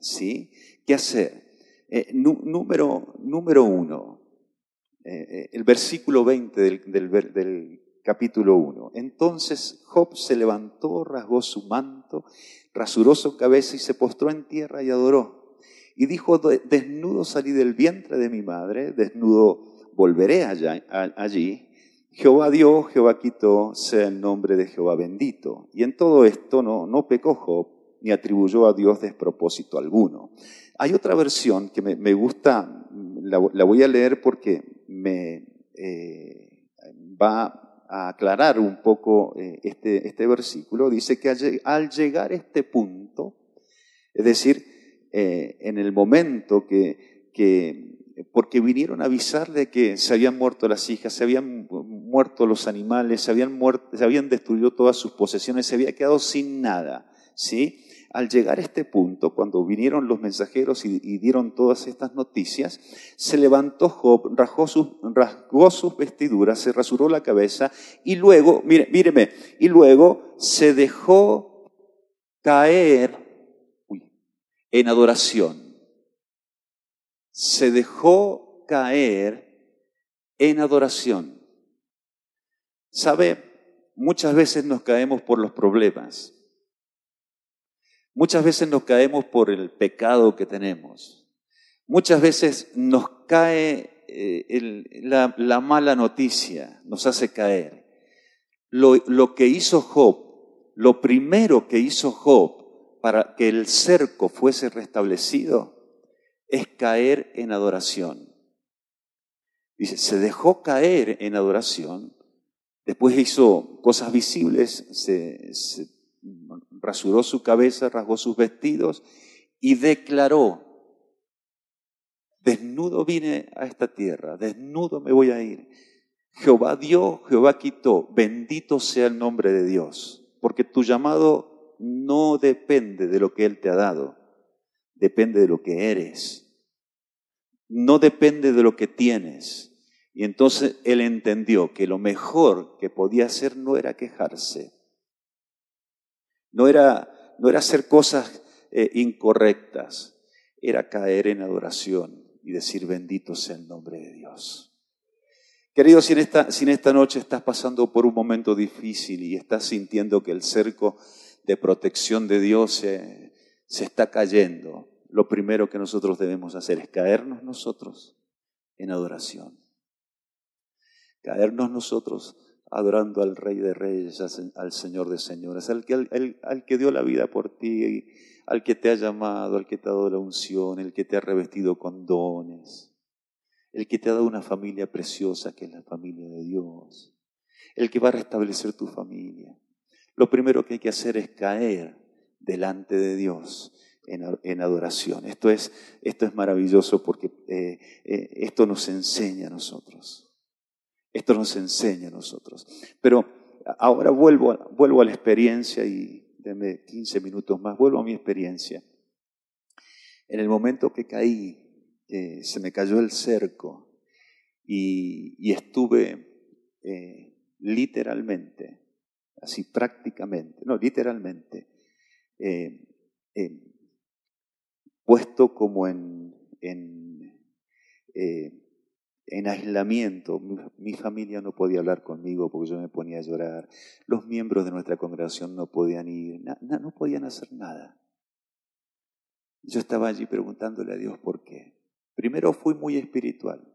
¿Sí? ¿Qué hacer? Eh, número, número uno, eh, eh, el versículo 20 del, del, del capítulo 1. Entonces Job se levantó, rasgó su manto, rasuró su cabeza y se postró en tierra y adoró. Y dijo, desnudo salí del vientre de mi madre, desnudo volveré allá, allí. Jehová dio, Jehová quitó, sea el nombre de Jehová bendito. Y en todo esto no, no pecó Job, ni atribuyó a Dios despropósito alguno. Hay otra versión que me, gusta, la, voy a leer porque me eh, va a aclarar un poco eh, este, este versículo. Dice que al, llegar a este punto, es decir, eh, en el momento que, que porque vinieron a avisarle que se habían muerto las hijas, se habían muerto los animales, se habían, destruido todas sus posesiones, se había quedado sin nada. ¿sí? Al llegar a este punto, cuando vinieron los mensajeros y, dieron todas estas noticias, se levantó Job, rasgó sus, rasgó sus vestiduras, se rasuró la cabeza y luego, mire, míreme, y luego se dejó caer en adoración se dejó caer en adoración. ¿Sabe? Muchas veces nos caemos por los problemas. Muchas veces nos caemos por el pecado que tenemos. Muchas veces nos cae eh, la, mala noticia, nos hace caer. Lo, lo que hizo Job, lo primero que hizo Job para que el cerco fuese restablecido, es caer en adoración. Dice, se dejó caer en adoración, después hizo cosas visibles, se, rasuró su cabeza, rasgó sus vestidos y declaró, desnudo vine a esta tierra, desnudo me voy a ir. Jehová dio, Jehová quitó, bendito sea el nombre de Dios, porque tu llamado no depende de lo que Él te ha dado, depende de lo que eres. No depende de lo que tienes. Y entonces él entendió que lo mejor que podía hacer no era quejarse, no era, no era hacer cosas eh, incorrectas, era caer en adoración y decir bendito sea el nombre de Dios. Querido, si en esta, si en esta noche estás pasando por un momento difícil y estás sintiendo que el cerco de protección de Dios se, se está cayendo, lo primero que nosotros debemos hacer es caernos nosotros en adoración. Caernos nosotros adorando al Rey de Reyes, al Señor de Señores, al que, al, que dio la vida por ti, al que te ha llamado, al que te ha dado la unción, el que te ha revestido con dones. el que te ha dado una familia preciosa que es la familia de Dios, el que va a restablecer tu familia. Lo primero que hay que hacer es caer delante de Dios en, adoración. Esto es, esto es maravilloso porque eh, eh, esto nos enseña a nosotros. Esto nos enseña a nosotros. Pero ahora vuelvo, a, vuelvo a la experiencia y denme 15 minutos más, vuelvo a mi experiencia. En el momento que caí, se me cayó el cerco y, estuve eh, literalmente, así prácticamente, no, literalmente, eh, puesto como en, en, eh, en aislamiento. Mi, familia no podía hablar conmigo porque yo me ponía a llorar. Los miembros de nuestra congregación no podían ir, no podían hacer nada. Yo estaba allí preguntándole a Dios por qué. Primero fui muy espiritual.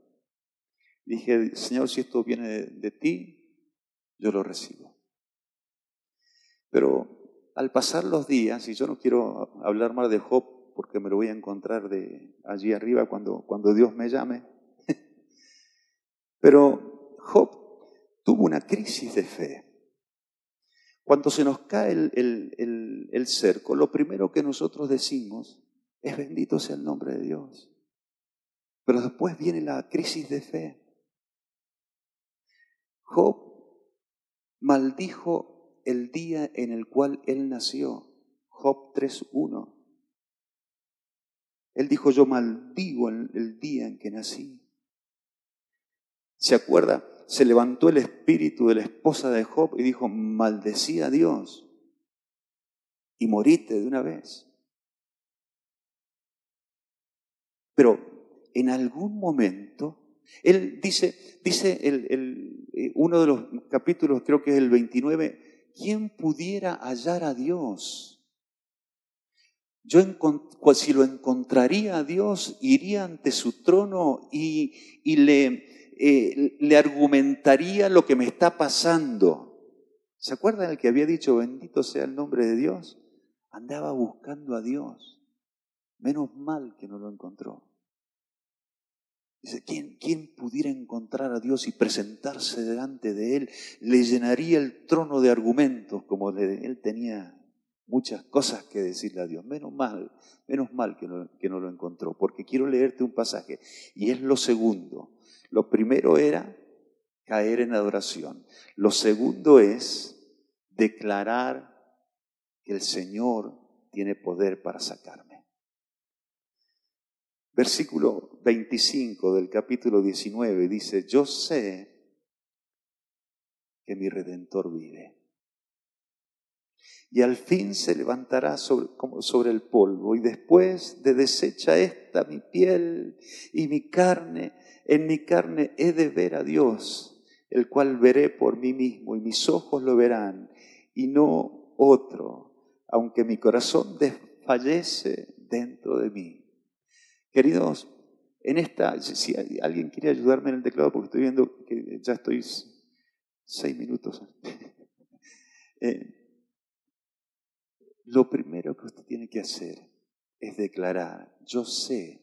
Dije, Señor, si esto viene de, ti, yo lo recibo. Pero al pasar los días, y yo no quiero hablar más de Job porque me lo voy a encontrar de allí arriba cuando, cuando Dios me llame, pero Job tuvo una crisis de fe. Cuando se nos cae el, el cerco, lo primero que nosotros decimos es bendito sea el nombre de Dios. Pero después viene la crisis de fe. Job maldijo el día en el cual él nació. Job 3.1. Él dijo, yo maldigo el día en que nací. ¿Se acuerda? Se levantó el espíritu de la esposa de Job y dijo, maldecí a Dios y morite de una vez. Pero en algún momento, él dice, dice el, eh, uno de los capítulos, creo que es el 29, ¿quién pudiera hallar a Dios? Yo si lo encontraría a Dios, iría ante su trono y, y le, eh, le argumentaría lo que me está pasando. ¿Se acuerdan el que había dicho, bendito sea el nombre de Dios? Andaba buscando a Dios. Menos mal que no lo encontró. Dice, ¿quién, ¿quién pudiera encontrar a Dios y presentarse delante de Él? Le llenaría el trono de argumentos, como Él tenía muchas cosas que decirle a Dios. Menos mal, menos mal que no, que no lo encontró, porque quiero leerte un pasaje. Y es lo segundo. Lo primero era caer en adoración. Lo segundo es declarar que el Señor tiene poder para sacarme. Versículo 25 del capítulo 19 dice, yo sé que mi redentor vive. Y al fin se levantará sobre, como sobre el polvo, y después de deshecha esta mi piel y mi carne, en mi carne he de ver a Dios, el cual veré por mí mismo, y mis ojos lo verán, y no otro, aunque mi corazón desfallece dentro de mí. Queridos, en esta, si alguien quiere ayudarme en el teclado, porque estoy viendo que ya estoy seis minutos. lo primero que usted tiene que hacer es declarar, yo sé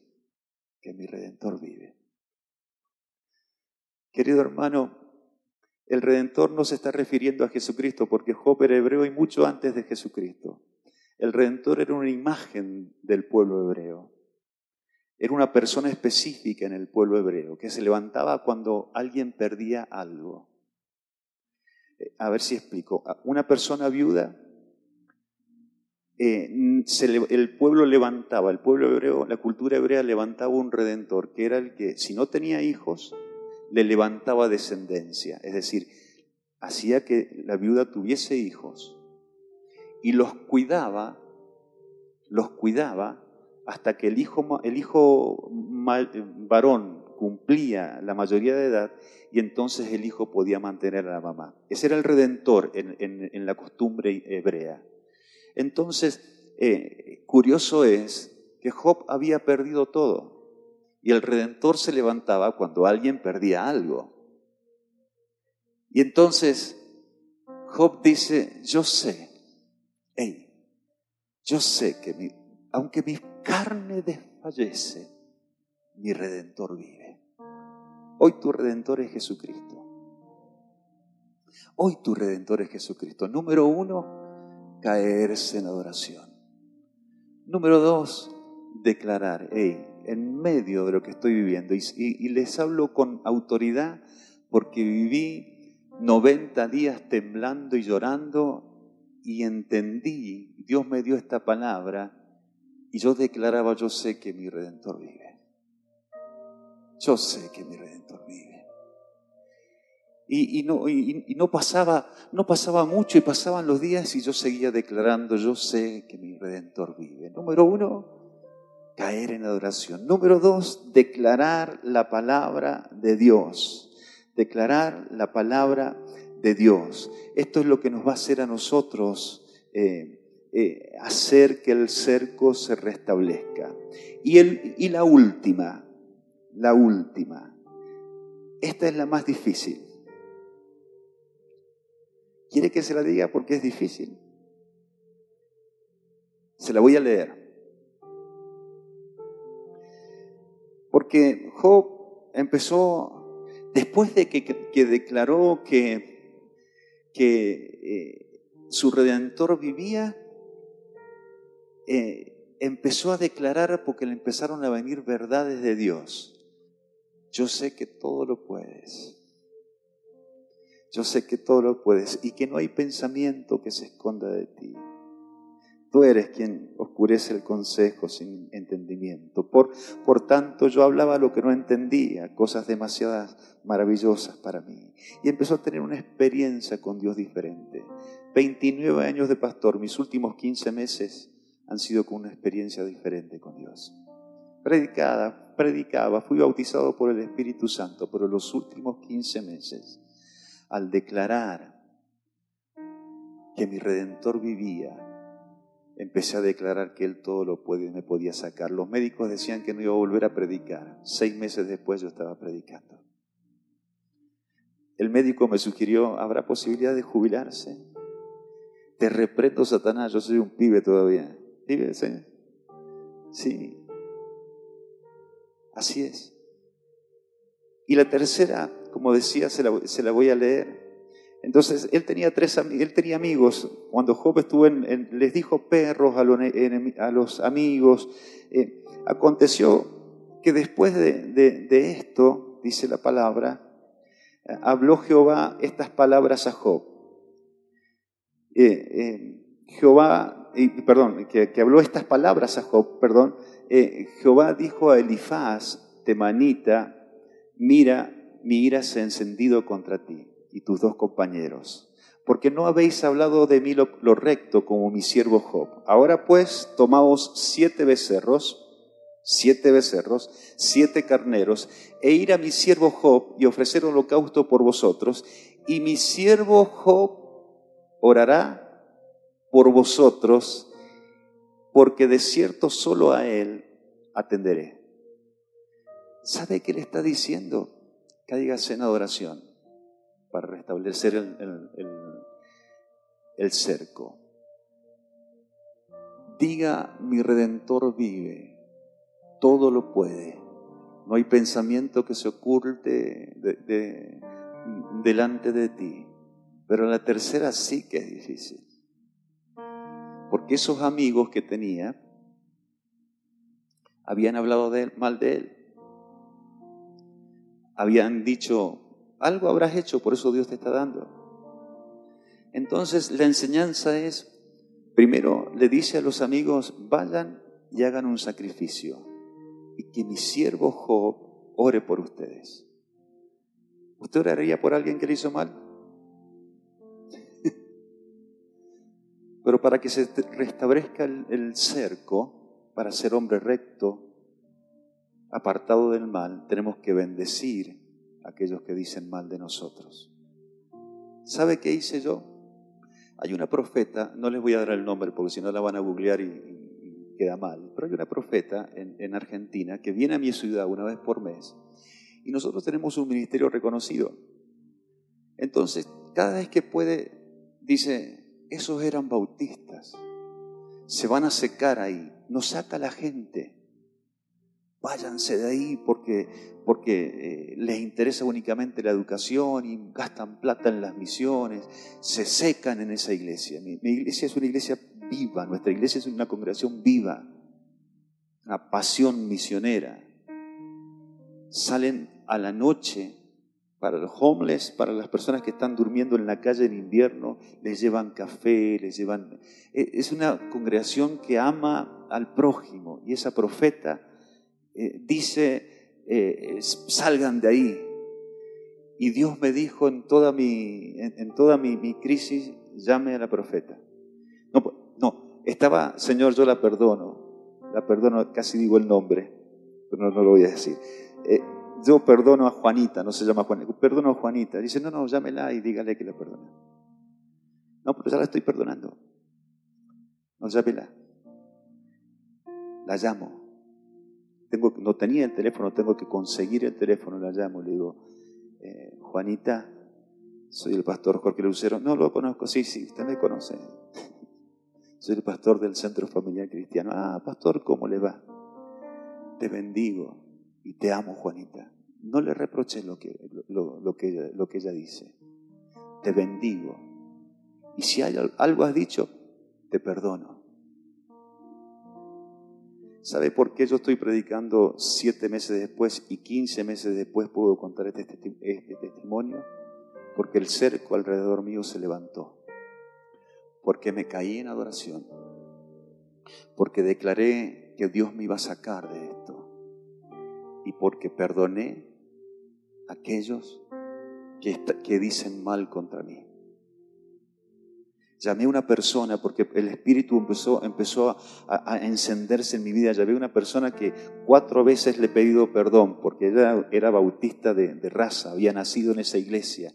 que mi redentor vive. Querido hermano, el redentor no se está refiriendo a Jesucristo porque Job era hebreo y mucho antes de Jesucristo. El redentor era una imagen del pueblo hebreo era una persona específica en el pueblo hebreo, que se levantaba cuando alguien perdía algo. Eh, a ver si explico. Una persona viuda, eh, el pueblo levantaba, el pueblo hebreo, la cultura hebrea levantaba un redentor, que era el que, si no tenía hijos, le levantaba descendencia. Es decir, hacía que la viuda tuviese hijos y los cuidaba, los cuidaba hasta que el hijo, el hijo varón cumplía la mayoría de edad y entonces el hijo podía mantener a la mamá. Ese era el redentor en, la costumbre hebrea. Entonces, eh, curioso es que Job había perdido todo y el redentor se levantaba cuando alguien perdía algo. Y entonces Job dice, yo sé, hey, yo sé que aunque mi carne desfallece, mi redentor vive. Hoy tu redentor es Jesucristo. Hoy tu redentor es Jesucristo. Número uno, caerse en adoración. Número dos, declarar, hey, en medio de lo que estoy viviendo, y, les hablo con autoridad porque viví 90 días temblando y llorando y entendí, Dios me dio esta palabra y yo declaraba, yo sé que mi redentor vive. Yo sé que mi redentor vive. Y, no, pasaba, mucho y pasaban los días y yo seguía declarando, yo sé que mi redentor vive. Número uno, caer en adoración. Número dos, declarar la palabra de Dios. Declarar la palabra de Dios. Esto es lo que nos va a hacer a nosotros eh, eh, hacer que el cerco se restablezca. Y, y la última, la última. Esta es la más difícil. ¿Quiere que se la diga porque es difícil? Se la voy a leer. Porque Job empezó, después de que, declaró que, que eh, su redentor vivía, eh, empezó a declarar porque le empezaron a venir verdades de Dios. Yo sé que todo lo puedes. Yo sé que todo lo puedes y que no hay pensamiento que se esconda de ti. Tú eres quien oscurece el consejo sin entendimiento. Por, por tanto, yo hablaba lo que no entendía, cosas demasiadas maravillosas para mí. Y empezó a tener una experiencia con Dios diferente. 29 años de pastor, mis últimos 15 meses han sido con una experiencia diferente con Dios. Predicada, predicaba, fui bautizado por el Espíritu Santo, pero los últimos 15 meses al declarar que mi redentor vivía, empecé a declarar que Él todo lo puede y me podía sacar. Los médicos decían que no iba a volver a predicar. Seis meses después yo estaba predicando. El médico me sugirió, ¿habrá posibilidad de jubilarse? Te reprendo, Satanás, yo soy un pibe todavía. ¿Pibe, señor? Sí. Así es. Y la tercera como decía, se la, voy a leer. Entonces, él tenía, tres, él tenía amigos. Cuando Job estuvo en, les dijo perros a, los amigos. Eh, aconteció que después de, esto, dice la palabra, habló Jehová estas palabras a Job. Eh, eh, Jehová, perdón, que, que, habló estas palabras a Job, perdón, Jehová dijo a Elifaz, temanita, mira, mi ira se ha encendido contra ti y tus dos compañeros, porque no habéis hablado de mí lo, recto como mi siervo Job. Ahora pues, tomaos siete becerros, siete becerros, siete carneros, e ir a mi siervo Job y ofrecer holocausto por vosotros, y mi siervo Job orará por vosotros, porque de cierto solo a él atenderé. ¿Sabe qué le está diciendo? Cáigase en adoración para restablecer el, cerco. Diga, mi redentor vive, todo lo puede. No hay pensamiento que se oculte delante de ti. Pero la tercera sí que es difícil. Porque esos amigos que tenía habían hablado mal de él habían dicho, algo habrás hecho, por eso Dios te está dando. Entonces la enseñanza es, primero le dice a los amigos, vayan y hagan un sacrificio y que mi siervo Job ore por ustedes. ¿Usted oraría por alguien que le hizo mal? Pero para que se restablezca el, el cerco, para ser hombre recto, apartado del mal, tenemos que bendecir a aquellos que dicen mal de nosotros. ¿Sabe qué hice yo? Hay una profeta, no les voy a dar el nombre porque si no la van a googlear y, queda mal, pero hay una profeta en, en Argentina que viene a mi ciudad una vez por mes y nosotros tenemos un ministerio reconocido. Entonces, cada vez que puede, dice, esos eran bautistas, se van a secar ahí, nos saca la gente váyanse de ahí porque, porque eh, les interesa únicamente la educación y gastan plata en las misiones, se secan en esa iglesia. Mi, mi iglesia es una iglesia viva, nuestra iglesia es una congregación viva, una pasión misionera. Salen a la noche para los homeless, para las personas que están durmiendo en la calle en invierno, les llevan café, les llevan... E, es una congregación que ama al prójimo y esa profeta eh, dice, eh, salgan de ahí. Y Dios me dijo en toda mi, en, toda mi, crisis, llame a la profeta. No, no, estaba, Señor, yo la perdono, la perdono, casi digo el nombre, pero no, no lo voy a decir. Eh, yo perdono a Juanita, no se llama Juanita, perdono a Juanita. Dice, no, no, llámela y dígale que la perdona. No, pero ya la estoy perdonando. No, llámela. La llamo. No tenía el teléfono, tengo que conseguir el teléfono, la llamo, le digo, eh, Juanita, soy el pastor Jorge Lucero. No lo conozco, sí, sí, usted me conoce. soy el pastor del Centro Familiar Cristiano. Ah, pastor, ¿cómo le va? Te bendigo y te amo, Juanita. No le reproches lo que, lo, que, ella, lo que ella dice. Te bendigo. Y si hay algo has dicho, te perdono. ¿Sabe por qué yo estoy predicando siete meses después y quince meses después puedo contar este, este testimonio? Porque el cerco alrededor mío se levantó. Porque me caí en adoración. Porque declaré que Dios me iba a sacar de esto y porque perdoné a aquellos que, que dicen mal contra mí. Llamé a una persona porque el Espíritu empezó, empezó a, encenderse en mi vida. Llamé a una persona que cuatro veces le he pedido perdón porque ella era bautista de, de raza, había nacido en esa iglesia.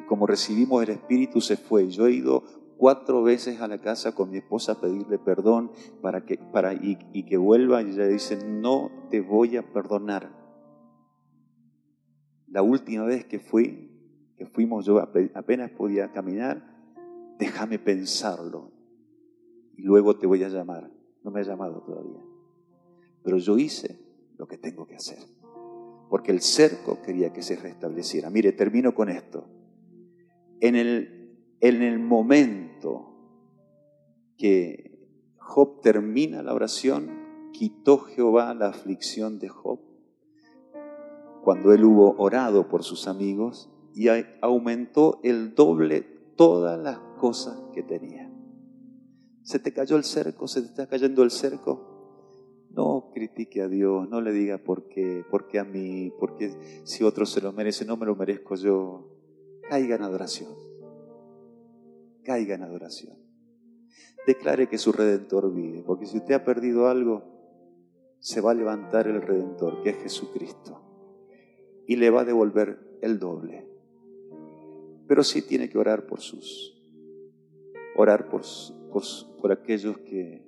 Y como recibimos el Espíritu se fue. Yo he ido cuatro veces a la casa con mi esposa a pedirle perdón para que, para, y, que vuelva y ella dice, no te voy a perdonar. La última vez que fui, que fuimos, yo apenas podía caminar, déjame pensarlo y luego te voy a llamar. No me ha llamado todavía. Pero yo hice lo que tengo que hacer. Porque el cerco quería que se restableciera. Mire, termino con esto. En el en el momento que Job termina la oración, quitó Jehová la aflicción de Job. Cuando él hubo orado por sus amigos y aumentó el doble todas las cosas que tenía. ¿Se te cayó el cerco? ¿Se te está cayendo el cerco? No critique a Dios, no le diga por qué, por qué a mí, porque si otro se lo merece, no me lo merezco yo. Caiga en adoración caiga en adoración. Declare que su redentor vive, porque si usted ha perdido algo, se va a levantar el redentor, que es Jesucristo, y le va a devolver el doble. Pero sí tiene que orar por sus, orar por, por, aquellos que,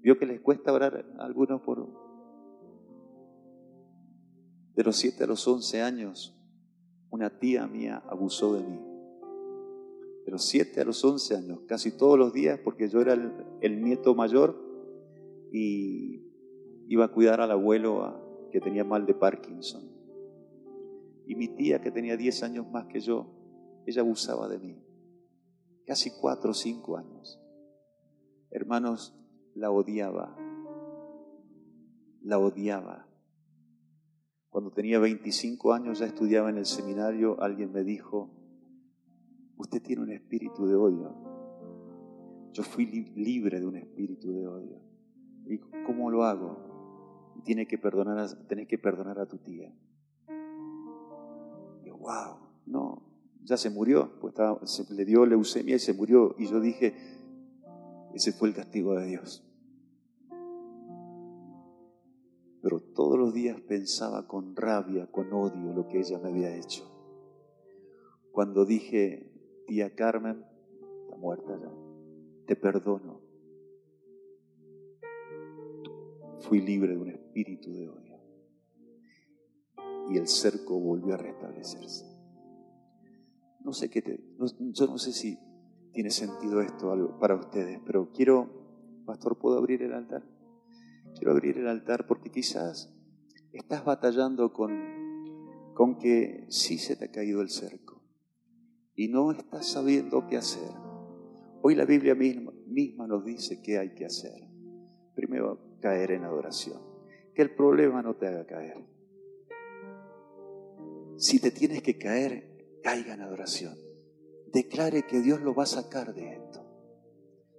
vio que les cuesta orar a algunos por, de los siete a los once años, una tía mía abusó de mí de los 7 a los 11 años, casi todos los días, porque yo era el, nieto mayor y iba a cuidar al abuelo que tenía mal de Parkinson. Y mi tía, que tenía 10 años más que yo, ella abusaba de mí. Casi 4 o 5 años. Hermanos, la odiaba. La odiaba. Cuando tenía 25 años, ya estudiaba en el seminario, alguien me dijo, Usted tiene un espíritu de odio. Yo fui libre de un espíritu de odio. ¿Y cómo lo hago? Tiene que perdonar a, que perdonar a tu tía. Y yo, wow, no, ya se murió, pues se le dio leucemia y se murió. Y yo dije, ese fue el castigo de Dios. Pero todos los días pensaba con rabia, con odio lo que ella me había hecho. Cuando dije, tía Carmen está muerta ya. Te perdono. Fui libre de un espíritu de odio. Y el cerco volvió a restablecerse. No sé qué te, yo no sé si tiene sentido esto para ustedes, pero quiero, pastor, ¿puedo abrir el altar? Quiero abrir el altar porque quizás estás batallando con, con que sí se te ha caído el cerco y no estás sabiendo qué hacer. Hoy la Biblia misma, misma nos dice qué hay que hacer. Primero, caer en adoración. Que el problema no te haga caer. Si te tienes que caer, caiga en adoración. Declare que Dios lo va a sacar de esto.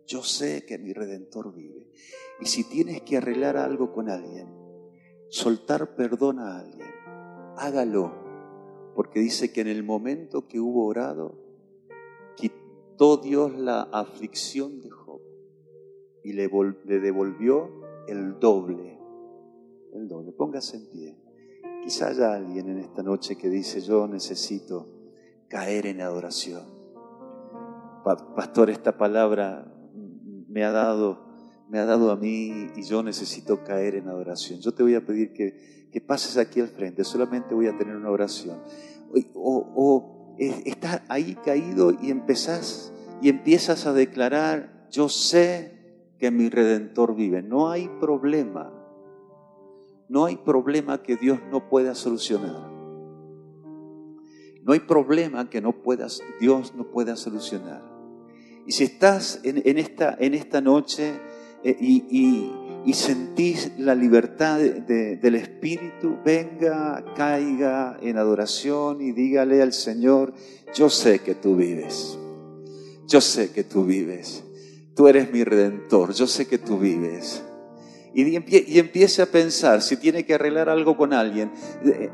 Yo sé que mi redentor vive. Y si tienes que arreglar algo con alguien, soltar perdón a alguien, hágalo. Porque dice que en el momento que hubo orado, quitó Dios la aflicción de Job y le, devolvió el doble. El doble. Póngase en pie. Quizá haya alguien en esta noche que dice, yo necesito caer en adoración. Pastor, esta palabra me ha dado, me ha dado a mí y yo necesito caer en adoración. Yo te voy a pedir que, que pases aquí al frente, solamente voy a tener una oración. O, o estás ahí caído y empezás y empiezas a declarar, yo sé que mi redentor vive. No hay problema no hay problema que Dios no pueda solucionar. No hay problema que no puedas, Dios no pueda solucionar. Y si estás en, esta, en esta, noche eh, y, sentís la libertad del Espíritu, venga, caiga en adoración y dígale al Señor, yo sé que tú vives. Yo sé que tú vives. Tú eres mi redentor. Yo sé que tú vives y, empiece a pensar si tiene que arreglar algo con alguien,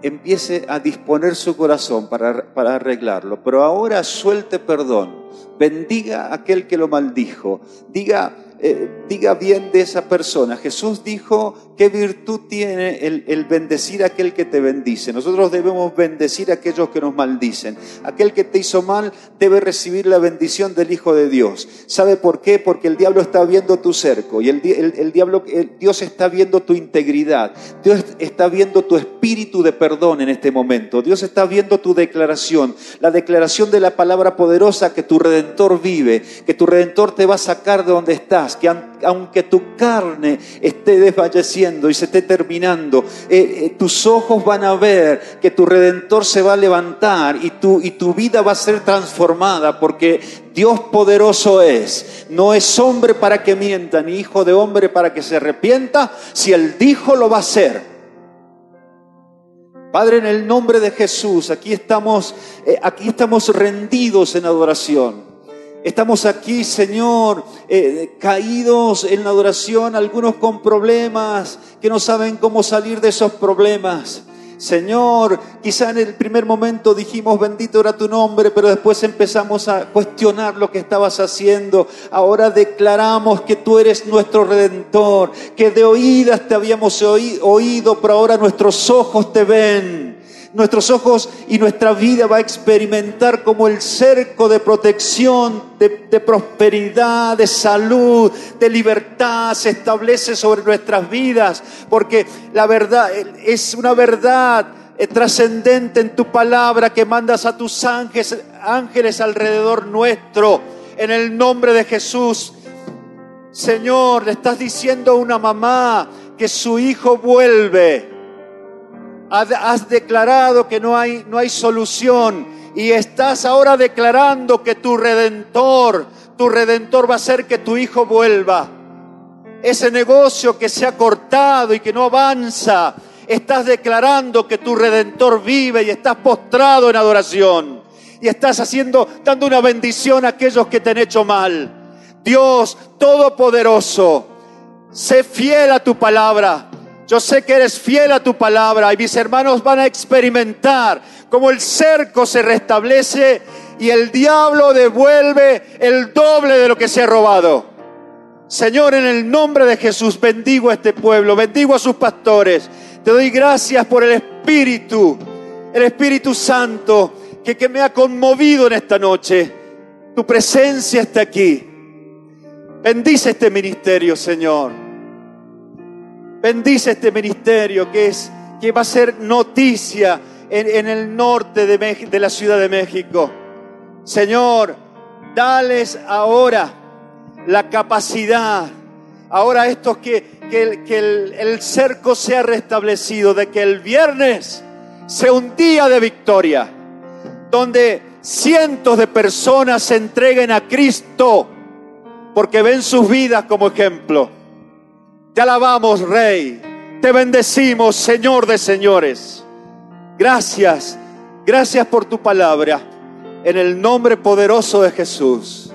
empiece a disponer su corazón para, para arreglarlo. Pero ahora suelte perdón, bendiga a aquel que lo maldijo, diga, eh, diga bien de esa persona. Jesús dijo, ¿qué virtud tiene el, bendecir a aquel que te bendice? Nosotros debemos bendecir a aquellos que nos maldicen. Aquel que te hizo mal debe recibir la bendición del Hijo de Dios. ¿Sabe por qué? Porque el diablo está viendo tu cerco y el, diablo, Dios está viendo tu integridad. Dios está viendo tu espíritu de perdón en este momento. Dios está viendo tu declaración, la declaración de la palabra poderosa que tu redentor vive, que tu redentor te va a sacar de donde estás que aunque tu carne esté desfalleciendo y se esté terminando, eh, eh, tus ojos van a ver que tu redentor se va a levantar y tu, y tu vida va a ser transformada porque Dios poderoso es. No es hombre para que mienta, ni hijo de hombre para que se arrepienta. Si Él dijo, lo va a hacer. Padre, en el nombre de Jesús, aquí estamos, eh, aquí estamos rendidos en adoración. Estamos aquí, Señor, eh, caídos en la adoración, algunos con problemas, que no saben cómo salir de esos problemas. Señor, quizá en el primer momento dijimos, bendito era tu nombre, pero después empezamos a cuestionar lo que estabas haciendo. Ahora declaramos que tú eres nuestro redentor, que de oídas te habíamos oído, pero ahora nuestros ojos te ven nuestros ojos y nuestra vida va a experimentar como el cerco de protección, de, prosperidad, de salud, de libertad se establece sobre nuestras vidas, porque la verdad es una verdad eh, trascendente en tu palabra que mandas a tus ángeles, ángeles alrededor nuestro, en el nombre de Jesús. Señor, le estás diciendo a una mamá que su hijo vuelve has declarado que no hay, no hay solución y estás ahora declarando que tu redentor, tu redentor va a hacer que tu hijo vuelva. Ese negocio que se ha cortado y que no avanza, estás declarando que tu redentor vive y estás postrado en adoración y estás haciendo dando una bendición a aquellos que te han hecho mal. Dios todopoderoso, sé fiel a tu palabra. Yo sé que eres fiel a tu palabra y mis hermanos van a experimentar cómo el cerco se restablece y el diablo devuelve el doble de lo que se ha robado. Señor, en el nombre de Jesús bendigo a este pueblo, bendigo a sus pastores. Te doy gracias por el Espíritu, el Espíritu Santo que, que me ha conmovido en esta noche. Tu presencia está aquí. Bendice este ministerio, Señor. Bendice este ministerio que, es, que va a ser noticia en, el norte de, de la Ciudad de México. Señor, dales ahora la capacidad, ahora estos que, que, el, el cerco sea restablecido, de que el viernes sea un día de victoria, donde cientos de personas se entreguen a Cristo porque ven sus vidas como ejemplo. Te alabamos, Rey. Te bendecimos, Señor de señores. Gracias, gracias por tu palabra. En el nombre poderoso de Jesús.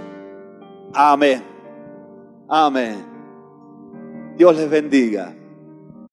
Amén. Amén. Dios les bendiga.